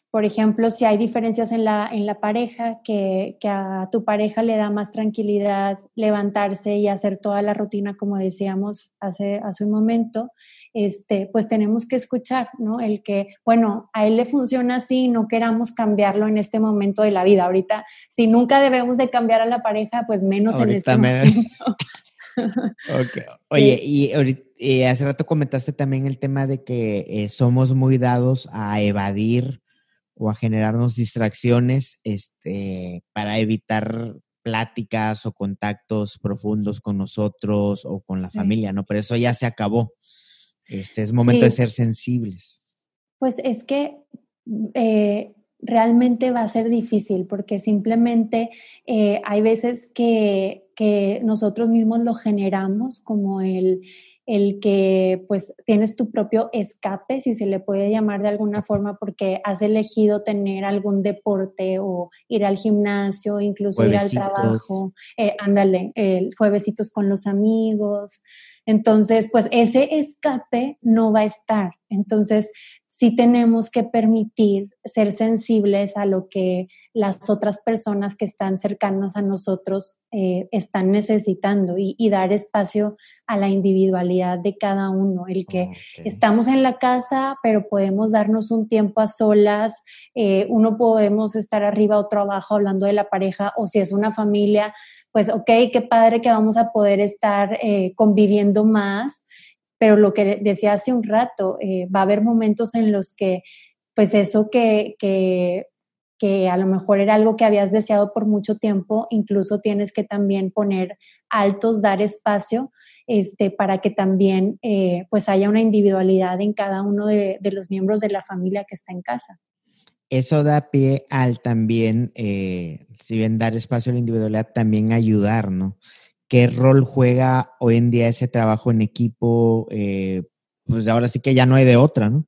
por ejemplo, si hay diferencias en la, en la pareja, que, que, a tu pareja le da más tranquilidad levantarse y hacer toda la rutina, como decíamos hace, hace un momento, este, pues tenemos que escuchar, ¿no? El que, bueno, a él le funciona así, no queramos cambiarlo en este momento de la vida. Ahorita, si nunca debemos de cambiar a la pareja, pues menos en este momento. okay. [LAUGHS] Oye, y, y, hace rato comentaste también el tema de que eh, somos muy dados a evadir o a generarnos distracciones este, para evitar pláticas o contactos profundos con nosotros o con la familia, ¿no? Pero eso ya se acabó. Este es momento de ser sensibles. Pues es que eh, realmente va a ser difícil porque simplemente eh, hay veces que, que nosotros mismos lo generamos como el el que pues tienes tu propio escape, si se le puede llamar de alguna forma, porque has elegido tener algún deporte o ir al gimnasio, incluso ir al trabajo, eh, ándale, el juevesitos con los amigos. Entonces, pues ese escape no va a estar. Entonces, sí tenemos que permitir ser sensibles a lo que las otras personas que están cercanas a nosotros eh, están necesitando y, dar espacio a la individualidad de cada uno. El que estamos en la casa, pero podemos darnos un tiempo a solas, eh, uno podemos estar arriba, otro abajo hablando de la pareja, o si es una familia, pues ok, qué padre que vamos a poder estar eh, conviviendo más pero lo que decía hace un rato, eh, va a haber momentos en los que, pues eso que, que, que, a lo mejor era algo que habías deseado por mucho tiempo, incluso tienes que también poner altos, dar espacio, este, para que también eh, pues haya una individualidad en cada uno de, los miembros de la familia que está en casa. Eso da pie al también, eh, si bien dar espacio a la individualidad, también ayudar, ¿no? ¿Qué rol juega hoy en día ese trabajo en equipo? Eh, pues ahora sí que ya no hay de otra, ¿no?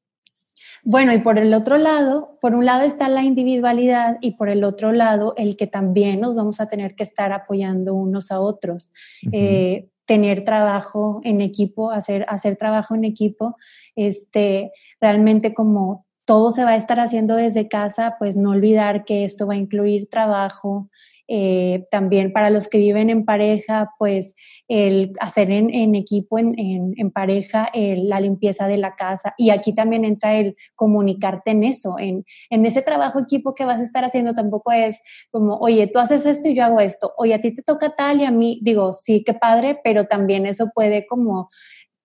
Bueno, y por el otro lado, por un lado está la individualidad y por el otro lado el que también nos vamos a tener que estar apoyando unos a otros. Eh, tener trabajo en equipo, hacer, hacer trabajo en equipo, este, realmente como todo se va a estar haciendo desde casa, pues no olvidar que esto va a incluir trabajo, eh, también para los que viven en pareja, pues el hacer en, equipo, en, pareja, la limpieza de la casa. Y aquí también entra el comunicarte en eso, en, en ese trabajo equipo que vas a estar haciendo tampoco es como, oye, tú haces esto y yo hago esto, oye, a ti te toca tal y a mí, digo, sí, qué padre, pero también eso puede como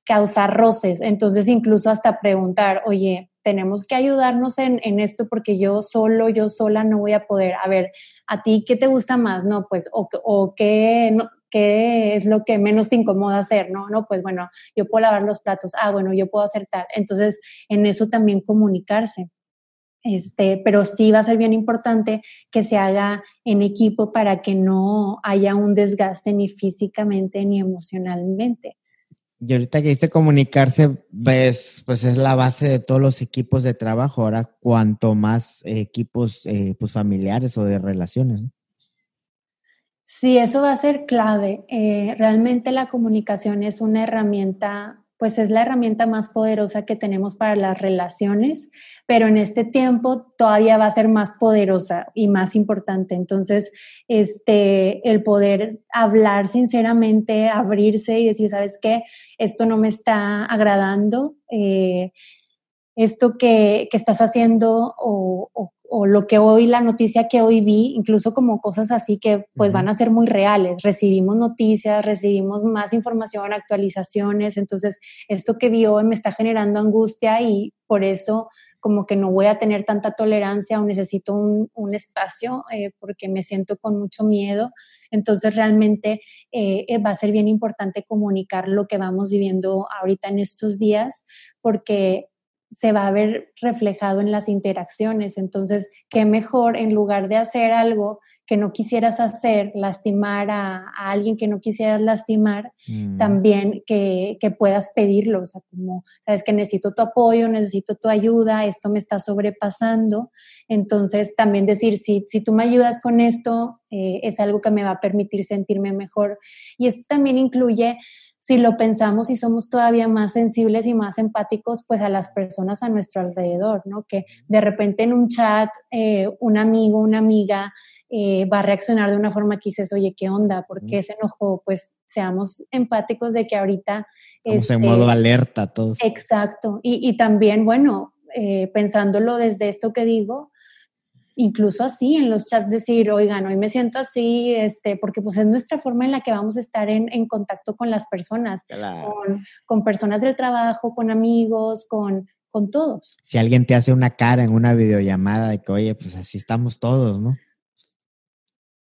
causar roces. Entonces, incluso hasta preguntar, oye, tenemos que ayudarnos en, en, esto porque yo solo, yo sola no voy a poder. A ver, ¿a ti qué te gusta más? No, pues, o, o qué, no, qué es lo que menos te incomoda hacer, ¿no? No, pues bueno, yo puedo lavar los platos, ah, bueno, yo puedo hacer tal. Entonces, en eso también comunicarse. Este, pero sí va a ser bien importante que se haga en equipo para que no haya un desgaste ni físicamente ni emocionalmente. Y ahorita que dice comunicarse, ves, pues es la base de todos los equipos de trabajo. Ahora, cuanto más equipos eh, pues familiares o de relaciones. Sí, eso va a ser clave. Eh, realmente la comunicación es una herramienta pues es la herramienta más poderosa que tenemos para las relaciones, pero en este tiempo todavía va a ser más poderosa y más importante. Entonces, este, el poder hablar sinceramente, abrirse y decir, ¿sabes qué? Esto no me está agradando. Eh, esto que, que, estás haciendo o, o, o lo que hoy, la noticia que hoy vi, incluso como cosas así que pues van a ser muy reales. Recibimos noticias, recibimos más información, actualizaciones, entonces esto que vi hoy me está generando angustia y por eso como que no voy a tener tanta tolerancia o necesito un, un espacio eh, porque me siento con mucho miedo. Entonces realmente eh, va a ser bien importante comunicar lo que vamos viviendo ahorita en estos días porque se va a ver reflejado en las interacciones. Entonces, qué mejor en lugar de hacer algo que no quisieras hacer, lastimar a, alguien que no quisieras lastimar, mm. también que, puedas pedirlo, o sea, como, sabes que necesito tu apoyo, necesito tu ayuda, esto me está sobrepasando, entonces también decir, si, si tú me ayudas con esto, eh, es algo que me va a permitir sentirme mejor. Y esto también incluye si lo pensamos y somos todavía más sensibles y más empáticos, pues a las personas a nuestro alrededor, ¿no? Que de repente en un chat eh, un amigo, una amiga eh, va a reaccionar de una forma que dices, oye, ¿qué onda? ¿Por qué se enojó? Pues seamos empáticos de que ahorita... Estamos en modo este, alerta todos. Exacto. Y, y también, bueno, eh, pensándolo desde esto que digo, incluso así en los chats decir, oigan, hoy me siento así, este, porque pues es nuestra forma en la que vamos a estar en, en contacto con las personas, con, con, personas del trabajo, con amigos, con, con todos. Si alguien te hace una cara en una videollamada de que, oye, pues así estamos todos, ¿no?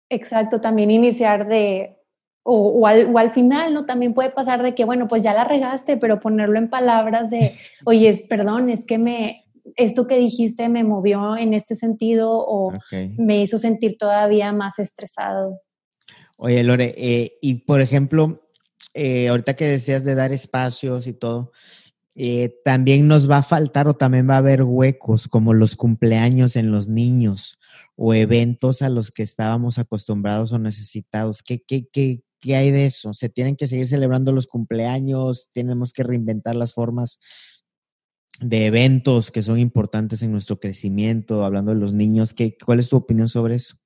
Exacto, también iniciar de, o, o, al, o, al, final, ¿no? También puede pasar de que, bueno, pues ya la regaste, pero ponerlo en palabras de, [LAUGHS] oye, perdón, es que me, esto que dijiste me movió en este sentido o me hizo sentir todavía más estresado. Oye, Lore, eh, y por ejemplo, eh, ahorita que decías de dar espacios y todo, eh, también nos va a faltar o también va a haber huecos como los cumpleaños en los niños o eventos a los que estábamos acostumbrados o necesitados. ¿Qué, qué, qué, qué hay de eso? ¿Se tienen que seguir celebrando los cumpleaños? ¿Tenemos que reinventar las formas de eventos que son importantes en nuestro crecimiento, hablando de los niños. ¿qué, ¿Cuál es tu opinión sobre eso?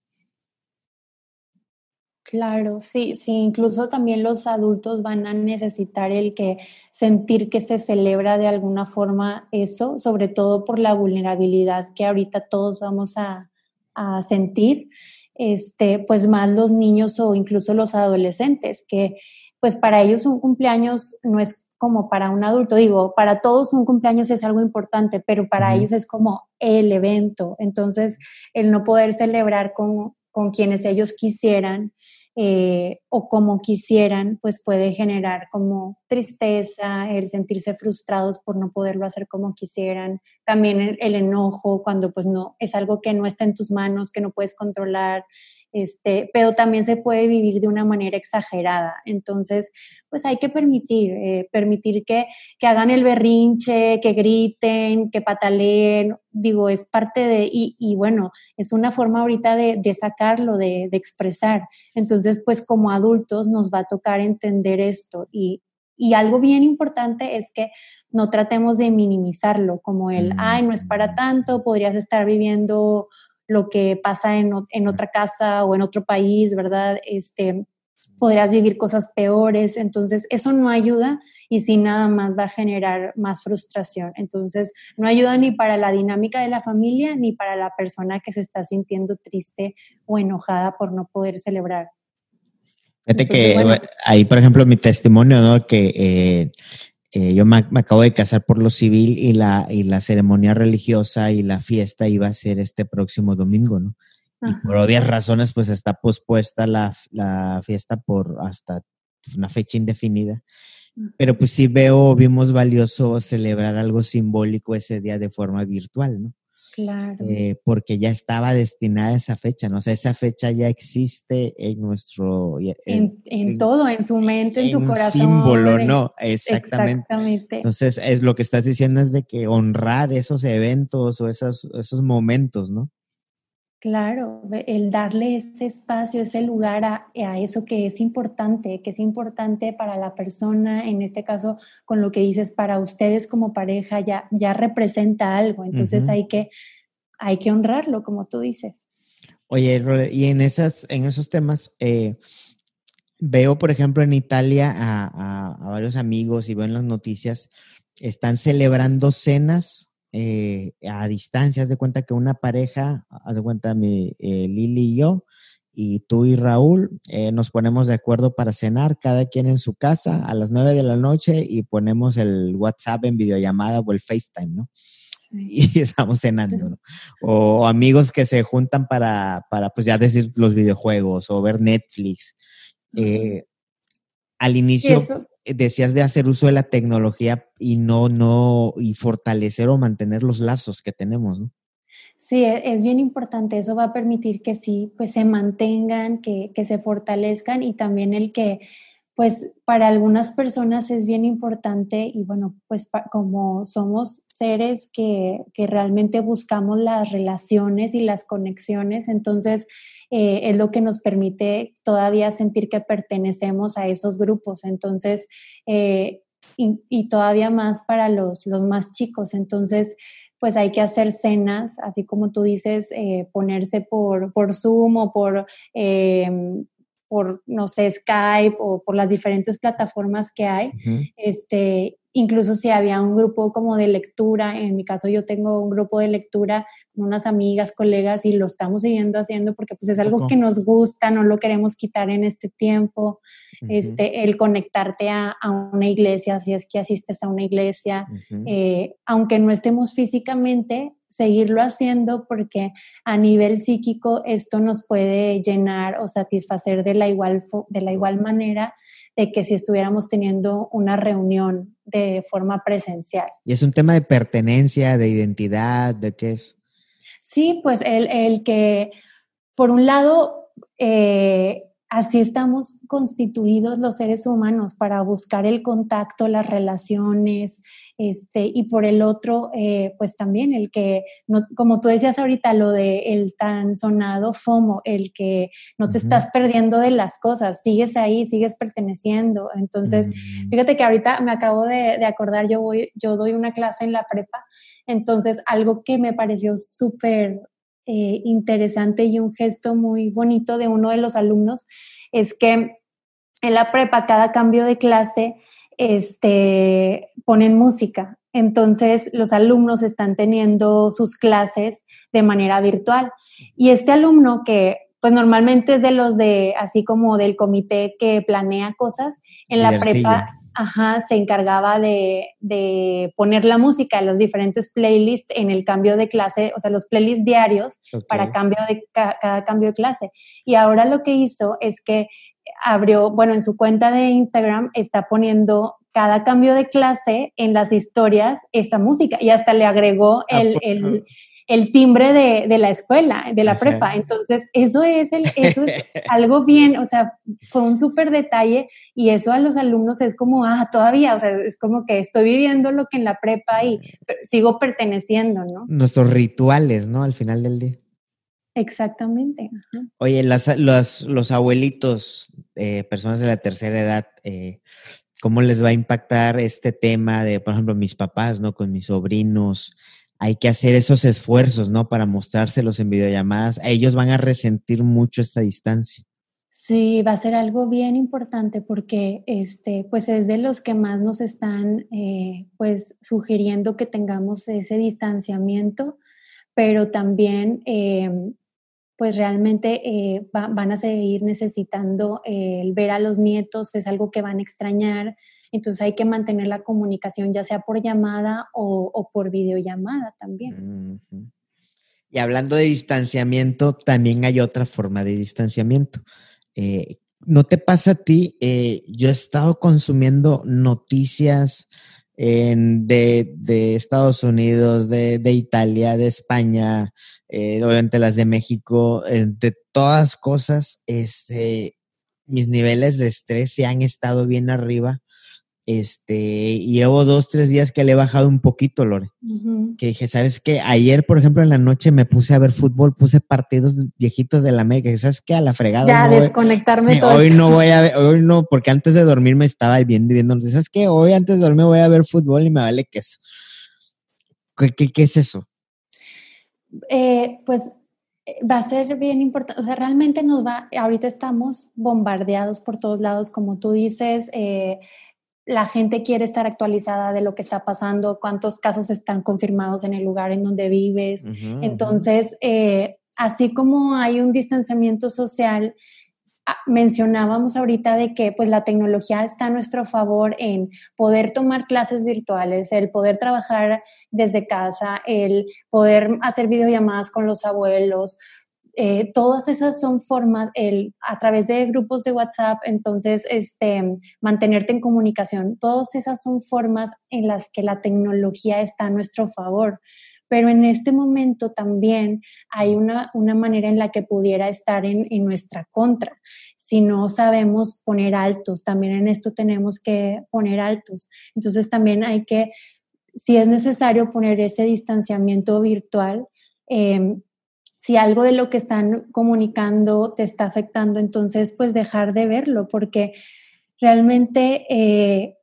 Claro, sí, sí, incluso también los adultos van a necesitar el que sentir que se celebra de alguna forma eso, sobre todo por la vulnerabilidad que ahorita todos vamos a, a sentir, este, pues más los niños o incluso los adolescentes, que pues para ellos un cumpleaños no es como para un adulto. Digo, para todos un cumpleaños es algo importante, pero para ellos es como el evento. Entonces, el no poder celebrar con, con quienes ellos quisieran eh, o como quisieran, pues puede generar como tristeza, el sentirse frustrados por no poderlo hacer como quisieran, también el, el enojo cuando pues no es algo que no está en tus manos, que no puedes controlar, este, pero también se puede vivir de una manera exagerada. Entonces, pues hay que permitir, eh, permitir que, que, hagan el berrinche, que griten, que pataleen, digo, es parte de, y, y bueno, es una forma ahorita de, de sacarlo, de, de, expresar. Entonces, pues como adultos nos va a tocar entender esto y, Y algo bien importante es que no tratemos de minimizarlo, como el, ay, no es para mm. tanto, podrías estar viviendo lo que pasa en, en otra casa o en otro país, ¿verdad? Este, podrías vivir cosas peores, entonces eso no ayuda y sí nada más va a generar más frustración. Entonces no ayuda ni para la dinámica de la familia ni para la persona que se está sintiendo triste o enojada por no poder celebrar. Fíjate que ahí, por ejemplo, mi testimonio, ¿no? Que eh, eh, yo me, acabo de casar por lo civil y la, y la ceremonia religiosa y la fiesta iba a ser este próximo domingo, ¿no? Y por obvias razones, pues está pospuesta la, la, fiesta por hasta una fecha indefinida. Pero pues sí veo, vimos valioso celebrar algo simbólico ese día de forma virtual, ¿no? Claro. Eh, porque ya estaba destinada esa fecha, ¿no? O sea, esa fecha ya existe en nuestro... En, todo, en su mente, en, su corazón. símbolo, ¿no? Exactamente. Exactamente. Entonces, es lo que estás diciendo es de que honrar esos eventos o esos, esos momentos, ¿no? Claro, el darle ese espacio, ese lugar a, eso que es importante, que es importante para la persona, en este caso, con lo que dices, para ustedes como pareja ya, ya representa algo, entonces hay, que, hay que honrarlo, como tú dices. Oye, y en, esas, en esos temas, eh, veo, por ejemplo, en Italia a, a varios amigos y veo en las noticias, están celebrando cenas eh, a distancia, haz de cuenta que una pareja, haz de cuenta mi, eh, Lili y yo, y tú y Raúl, eh, nos ponemos de acuerdo para cenar, cada quien en su casa a las nueve de la noche y ponemos el WhatsApp en videollamada o el FaceTime, ¿no? [LAUGHS] Y estamos cenando, ¿no? O, amigos que se juntan para, para, pues ya decir los videojuegos o ver Netflix. Al inicio, eh, decías de hacer uso de la tecnología y no, no, y fortalecer o mantener los lazos que tenemos, ¿no? Sí, e, es bien importante. Eso va a permitir que sí, pues se mantengan, que, que se fortalezcan y también el que, pues para algunas personas es bien importante y bueno, pues como somos seres que, que realmente buscamos las relaciones y las conexiones, entonces eh, es lo que nos permite todavía sentir que pertenecemos a esos grupos. Entonces, eh, y, todavía más para los, los más chicos. Entonces, pues hay que hacer cenas, así como tú dices, eh, ponerse por, por Zoom o por, por, no sé, Skype o por las diferentes plataformas que hay, este, incluso si había un grupo como de lectura, en mi caso yo tengo un grupo de lectura con unas amigas, colegas y lo estamos siguiendo haciendo porque pues es algo que nos gusta, no lo queremos quitar en este tiempo, este, el conectarte a, una iglesia, si es que asistes a una iglesia, eh, aunque no estemos físicamente, seguirlo haciendo porque a nivel psíquico esto nos puede llenar o satisfacer de la igual, de la igual manera de que si estuviéramos teniendo una reunión de forma presencial. ¿Y es un tema de pertenencia, de identidad, de qué es? Sí, pues el, que, por un lado, eh, así estamos constituidos los seres humanos para buscar el contacto, las relaciones, este, y por el otro, eh, pues también el que, no, como tú decías ahorita, lo de el tan sonado FOMO, el que no te estás perdiendo de las cosas, sigues ahí, sigues perteneciendo. Entonces, mm. fíjate que ahorita me acabo de, de, acordar, yo, voy, yo doy una clase en la prepa, entonces algo que me pareció súper eh, interesante y un gesto muy bonito de uno de los alumnos es que en la prepa, cada cambio de clase, este, ponen música. Entonces, los alumnos están teniendo sus clases de manera virtual. Y este alumno que pues normalmente es de los de, así como del comité que planea cosas, en la prepa Ajá, se encargaba de, de, poner la música los diferentes playlists en el cambio de clase, o sea, los playlists diarios para cambio de cada cambio de clase. Y ahora lo que hizo es que abrió, bueno, en su cuenta de Instagram está poniendo cada cambio de clase en las historias esa música y hasta le agregó el, el, el timbre de, de, la escuela, de la prepa. Entonces, eso es, el, eso es [LAUGHS] algo bien, o sea, fue un súper detalle y eso a los alumnos es como, ah, todavía, o sea, es como que estoy viviendo lo que en la prepa y sigo perteneciendo, ¿no? Nuestros rituales, ¿no? Al final del día. Exactamente. Oye, las, los, los abuelitos, eh, personas de la tercera edad, eh, ¿Cómo les va a impactar este tema de, por ejemplo, mis papás, ¿no? Con mis sobrinos. Hay que hacer esos esfuerzos, ¿no? Para mostrárselos en videollamadas. Ellos van a resentir mucho esta distancia. Sí, va a ser algo bien importante porque este, pues es de los que más nos están eh, pues sugiriendo que tengamos ese distanciamiento, pero también em, pues realmente eh, van a seguir necesitando eh, el ver a los nietos, es algo que van a extrañar, entonces hay que mantener la comunicación ya sea por llamada o, por videollamada también. Y hablando de distanciamiento, también hay otra forma de distanciamiento. Eh, ¿No te pasa a ti? yo he estado consumiendo noticias de, Estados Unidos, de, Italia, de España, eh, obviamente las de México, eh, de todas cosas, este, mis niveles de estrés se han estado bien arriba este, y llevo dos, tres días que le he bajado un poquito, Lore. Que dije, ¿sabes qué? Ayer, por ejemplo, en la noche me puse a ver fútbol, puse partidos viejitos de la América. ¿Sabes qué? A la fregada. Ya, desconectarme todo. Hoy no voy a ver, hoy no, porque antes de dormir me estaba viendo, viendo. ¿Sabes qué? Hoy antes de dormir voy a ver fútbol y me vale queso. ¿Qué, qué, qué es eso? Eh, pues eh, va a ser bien importante, o sea, realmente nos va, ahorita estamos bombardeados por todos lados, como tú dices, eh, la gente quiere estar actualizada de lo que está pasando, cuántos casos están confirmados en el lugar en donde vives. Entonces, eh, así como hay un distanciamiento social, ah, mencionábamos ahorita de que pues la tecnología está a nuestro favor en poder tomar clases virtuales, el poder trabajar desde casa, el poder hacer videollamadas con los abuelos, eh, todas esas son formas, el, a través de grupos de WhatsApp, entonces, este, mantenerte en comunicación, todas esas son formas en las que la tecnología está a nuestro favor. Pero en este momento también hay una, una manera en la que pudiera estar en, en nuestra contra. Si no sabemos poner altos, también en esto tenemos que poner altos. Entonces también hay que, si es necesario poner ese distanciamiento virtual, eh, si algo de lo que están comunicando te está afectando, entonces pues dejar de verlo, porque realmente eh,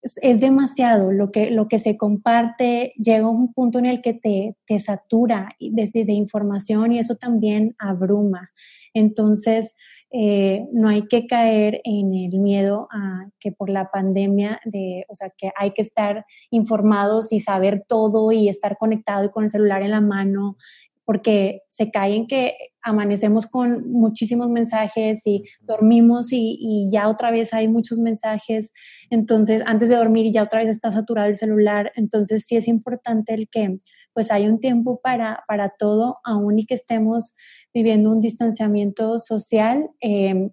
es, demasiado lo que, lo que se comparte, llega un punto en el que te, te satura desde de información y eso también abruma. Entonces, eh, no hay que caer en el miedo a que por la pandemia, de, o sea, que hay que estar informados y saber todo y estar conectado y con el celular en la mano porque se cae en que amanecemos con muchísimos mensajes y dormimos y, ya otra vez hay muchos mensajes, entonces antes de dormir ya otra vez está saturado el celular, entonces sí es importante el que pues hay un tiempo para, para todo, aún y que estemos viviendo un distanciamiento social. Em,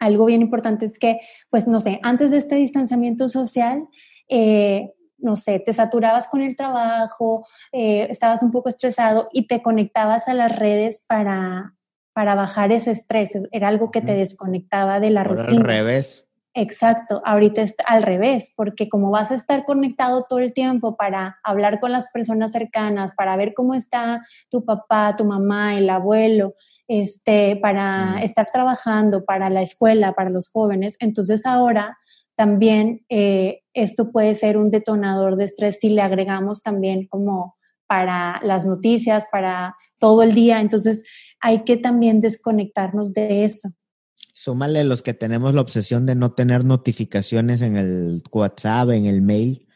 algo bien importante es que, pues no sé, antes de este distanciamiento social, eh, no sé, te saturabas con el trabajo, eh, estabas un poco estresado y te conectabas a las redes para, para bajar ese estrés. Era algo que te desconectaba de la Ahora rutina. Al revés. Exacto, ahorita es al revés, porque como vas a estar conectado todo el tiempo para hablar con las personas cercanas, para ver cómo está tu papá, tu mamá, el abuelo, este, para estar trabajando, para la escuela, para los jóvenes, entonces ahora también eh, esto puede ser un detonador de estrés si le agregamos también como para las noticias, para todo el día. Entonces hay que también desconectarnos de eso. Súmale los que tenemos la obsesión de no tener notificaciones en el WhatsApp, en el mail.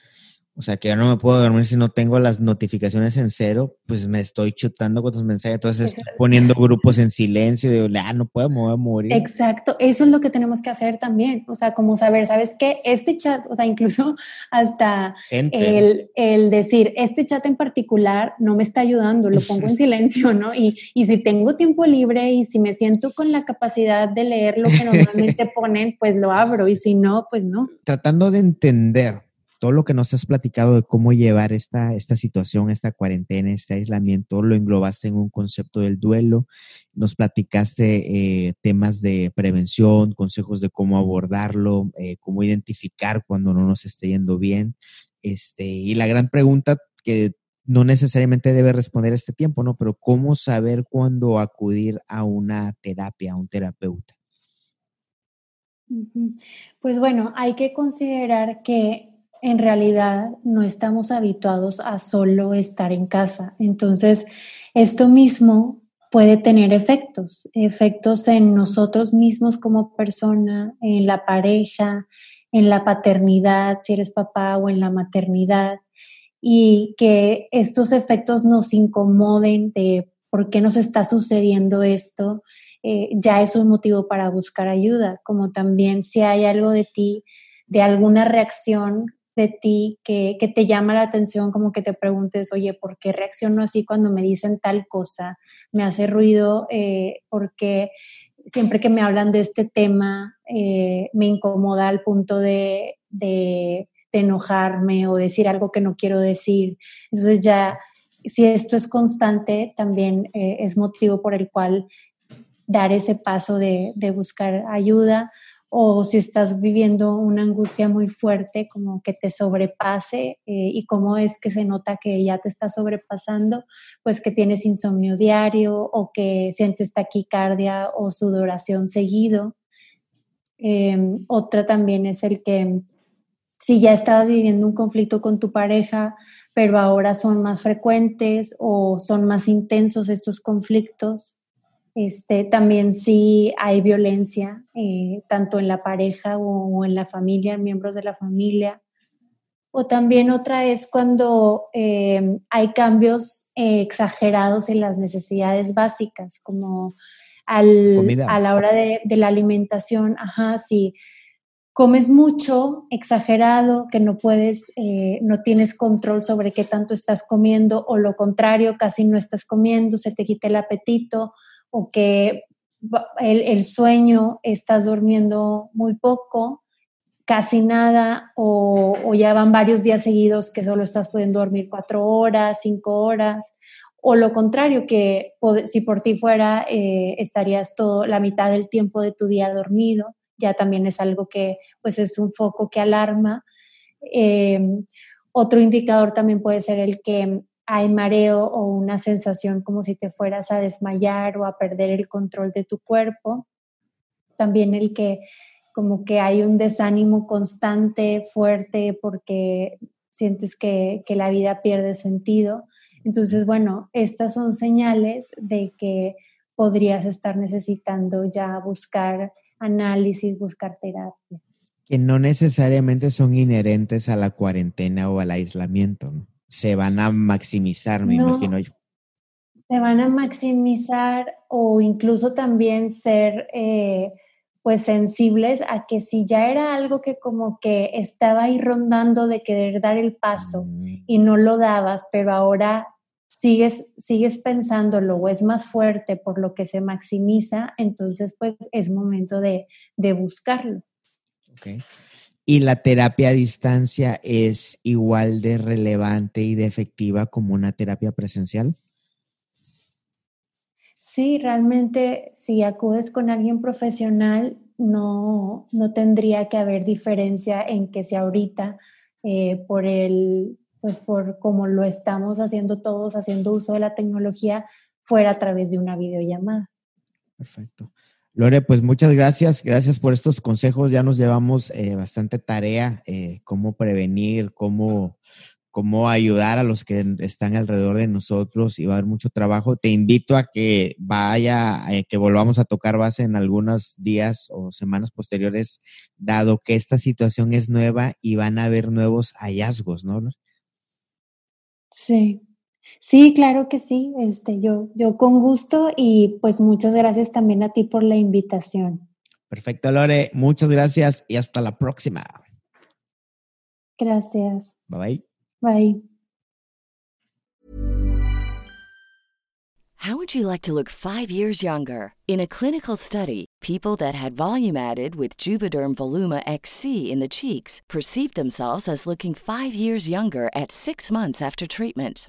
O sea, que yo no me puedo dormir si no tengo las notificaciones en cero, pues me estoy chutando con tus mensajes, entonces poniendo grupos en silencio, digo, ah, no puedo, me voy a morir. Exacto, eso es lo que tenemos que hacer también, o sea, como saber, ¿sabes qué? Este chat, o sea, incluso hasta el, el, decir, este chat en particular no me está ayudando, lo pongo en [LAUGHS] silencio, ¿no? Y, y si tengo tiempo libre y si me siento con la capacidad de leer lo que normalmente [LAUGHS] ponen, pues lo abro, y si no, pues no. Tratando de entender todo lo que nos has platicado de cómo llevar esta, esta situación, esta cuarentena, este aislamiento, lo englobaste en un concepto del duelo, nos platicaste eh, temas de prevención, consejos de cómo abordarlo, eh, cómo identificar cuando no nos esté yendo bien. Este, y la gran pregunta que no necesariamente debe responder este tiempo, ¿no? Pero cómo saber cuándo acudir a una terapia, a un terapeuta. Pues bueno, hay que considerar que en realidad no estamos habituados a solo estar en casa. Entonces, esto mismo puede tener efectos, efectos en nosotros mismos como persona, en la pareja, en la paternidad, si eres papá o en la maternidad, y que estos efectos nos incomoden de por qué nos está sucediendo esto, eh, ya es un motivo para buscar ayuda, como también si hay algo de ti, de alguna reacción de ti que, te llama la atención, como que te preguntes, oye, ¿por qué reacciono así cuando me dicen tal cosa? Me hace ruido eh, porque siempre que me hablan de este tema eh, me incomoda al punto de, de, enojarme o decir algo que no quiero decir. Entonces ya, si esto es constante, también es motivo por el cual dar ese paso de, buscar ayuda o si estás viviendo una angustia muy fuerte, como que te sobrepase eh, y cómo es que se nota que ya te está sobrepasando, pues que tienes insomnio diario o que sientes taquicardia o sudoración seguido. Em, otra también es el que si ya estabas viviendo un conflicto con tu pareja, pero ahora son más frecuentes o son más intensos estos conflictos, este, también si hay violencia, eh, tanto en la pareja o, en la familia, en miembros de la familia. O también otra es cuando eh, hay cambios eh, exagerados en las necesidades básicas, como al, a la hora de, de, la alimentación, ajá, si comes mucho, exagerado, que no puedes, no tienes control sobre qué tanto estás comiendo, o lo contrario, casi no estás comiendo, se te quita el apetito, o que el, sueño estás durmiendo muy poco, casi nada, o, ya van varios días seguidos que solo estás pudiendo dormir cuatro horas, cinco horas, o lo contrario, que si por ti fuera, eh, estarías todo la mitad del tiempo de tu día dormido, ya también es algo que pues es un foco que alarma. Eh, otro indicador también puede ser el que hay mareo o una sensación como si te fueras a desmayar o a perder el control de tu cuerpo. También el que como que hay un desánimo constante, fuerte, porque sientes que, la vida pierde sentido. Entonces, bueno, estas son señales de que podrías estar necesitando ya buscar análisis, buscar terapia. Que no necesariamente son inherentes a la cuarentena o al aislamiento. ¿no? Se van a maximizar, me imagino yo. Se van a maximizar o incluso también ser eh, pues sensibles a que si ya era algo que como que estaba ahí rondando de querer dar el paso mm. y no lo dabas, pero ahora sigues, sigues pensándolo o es más fuerte por lo que se maximiza, entonces pues es momento de, de buscarlo. Okay y la terapia a distancia es igual de relevante y de efectiva como una terapia presencial? Sí, realmente si acudes con alguien profesional, no, no tendría que haber diferencia en que si ahorita eh, por el, pues por como lo estamos haciendo todos, haciendo uso de la tecnología, fuera a través de una videollamada. Perfecto. Lore, pues muchas gracias. Gracias por estos consejos. Ya nos llevamos eh, bastante tarea, eh, cómo prevenir, cómo, cómo ayudar a los que están alrededor de nosotros y va a haber mucho trabajo. Te invito a que vaya, eh, que volvamos a tocar base en algunos días o semanas posteriores, dado que esta situación es nueva y van a haber nuevos hallazgos, ¿no? Sí, Sí, claro que sí. Este, yo, yo con gusto y pues muchas gracias también a ti por la invitación. Perfecto, Lore. Muchas gracias y hasta la próxima. Gracias. Bye bye. Bye. How would you like to look five years younger? In a clinical study, people that had volume added with Juvederm Voluma XC in the cheeks perceived themselves as looking five years younger at six months after treatment.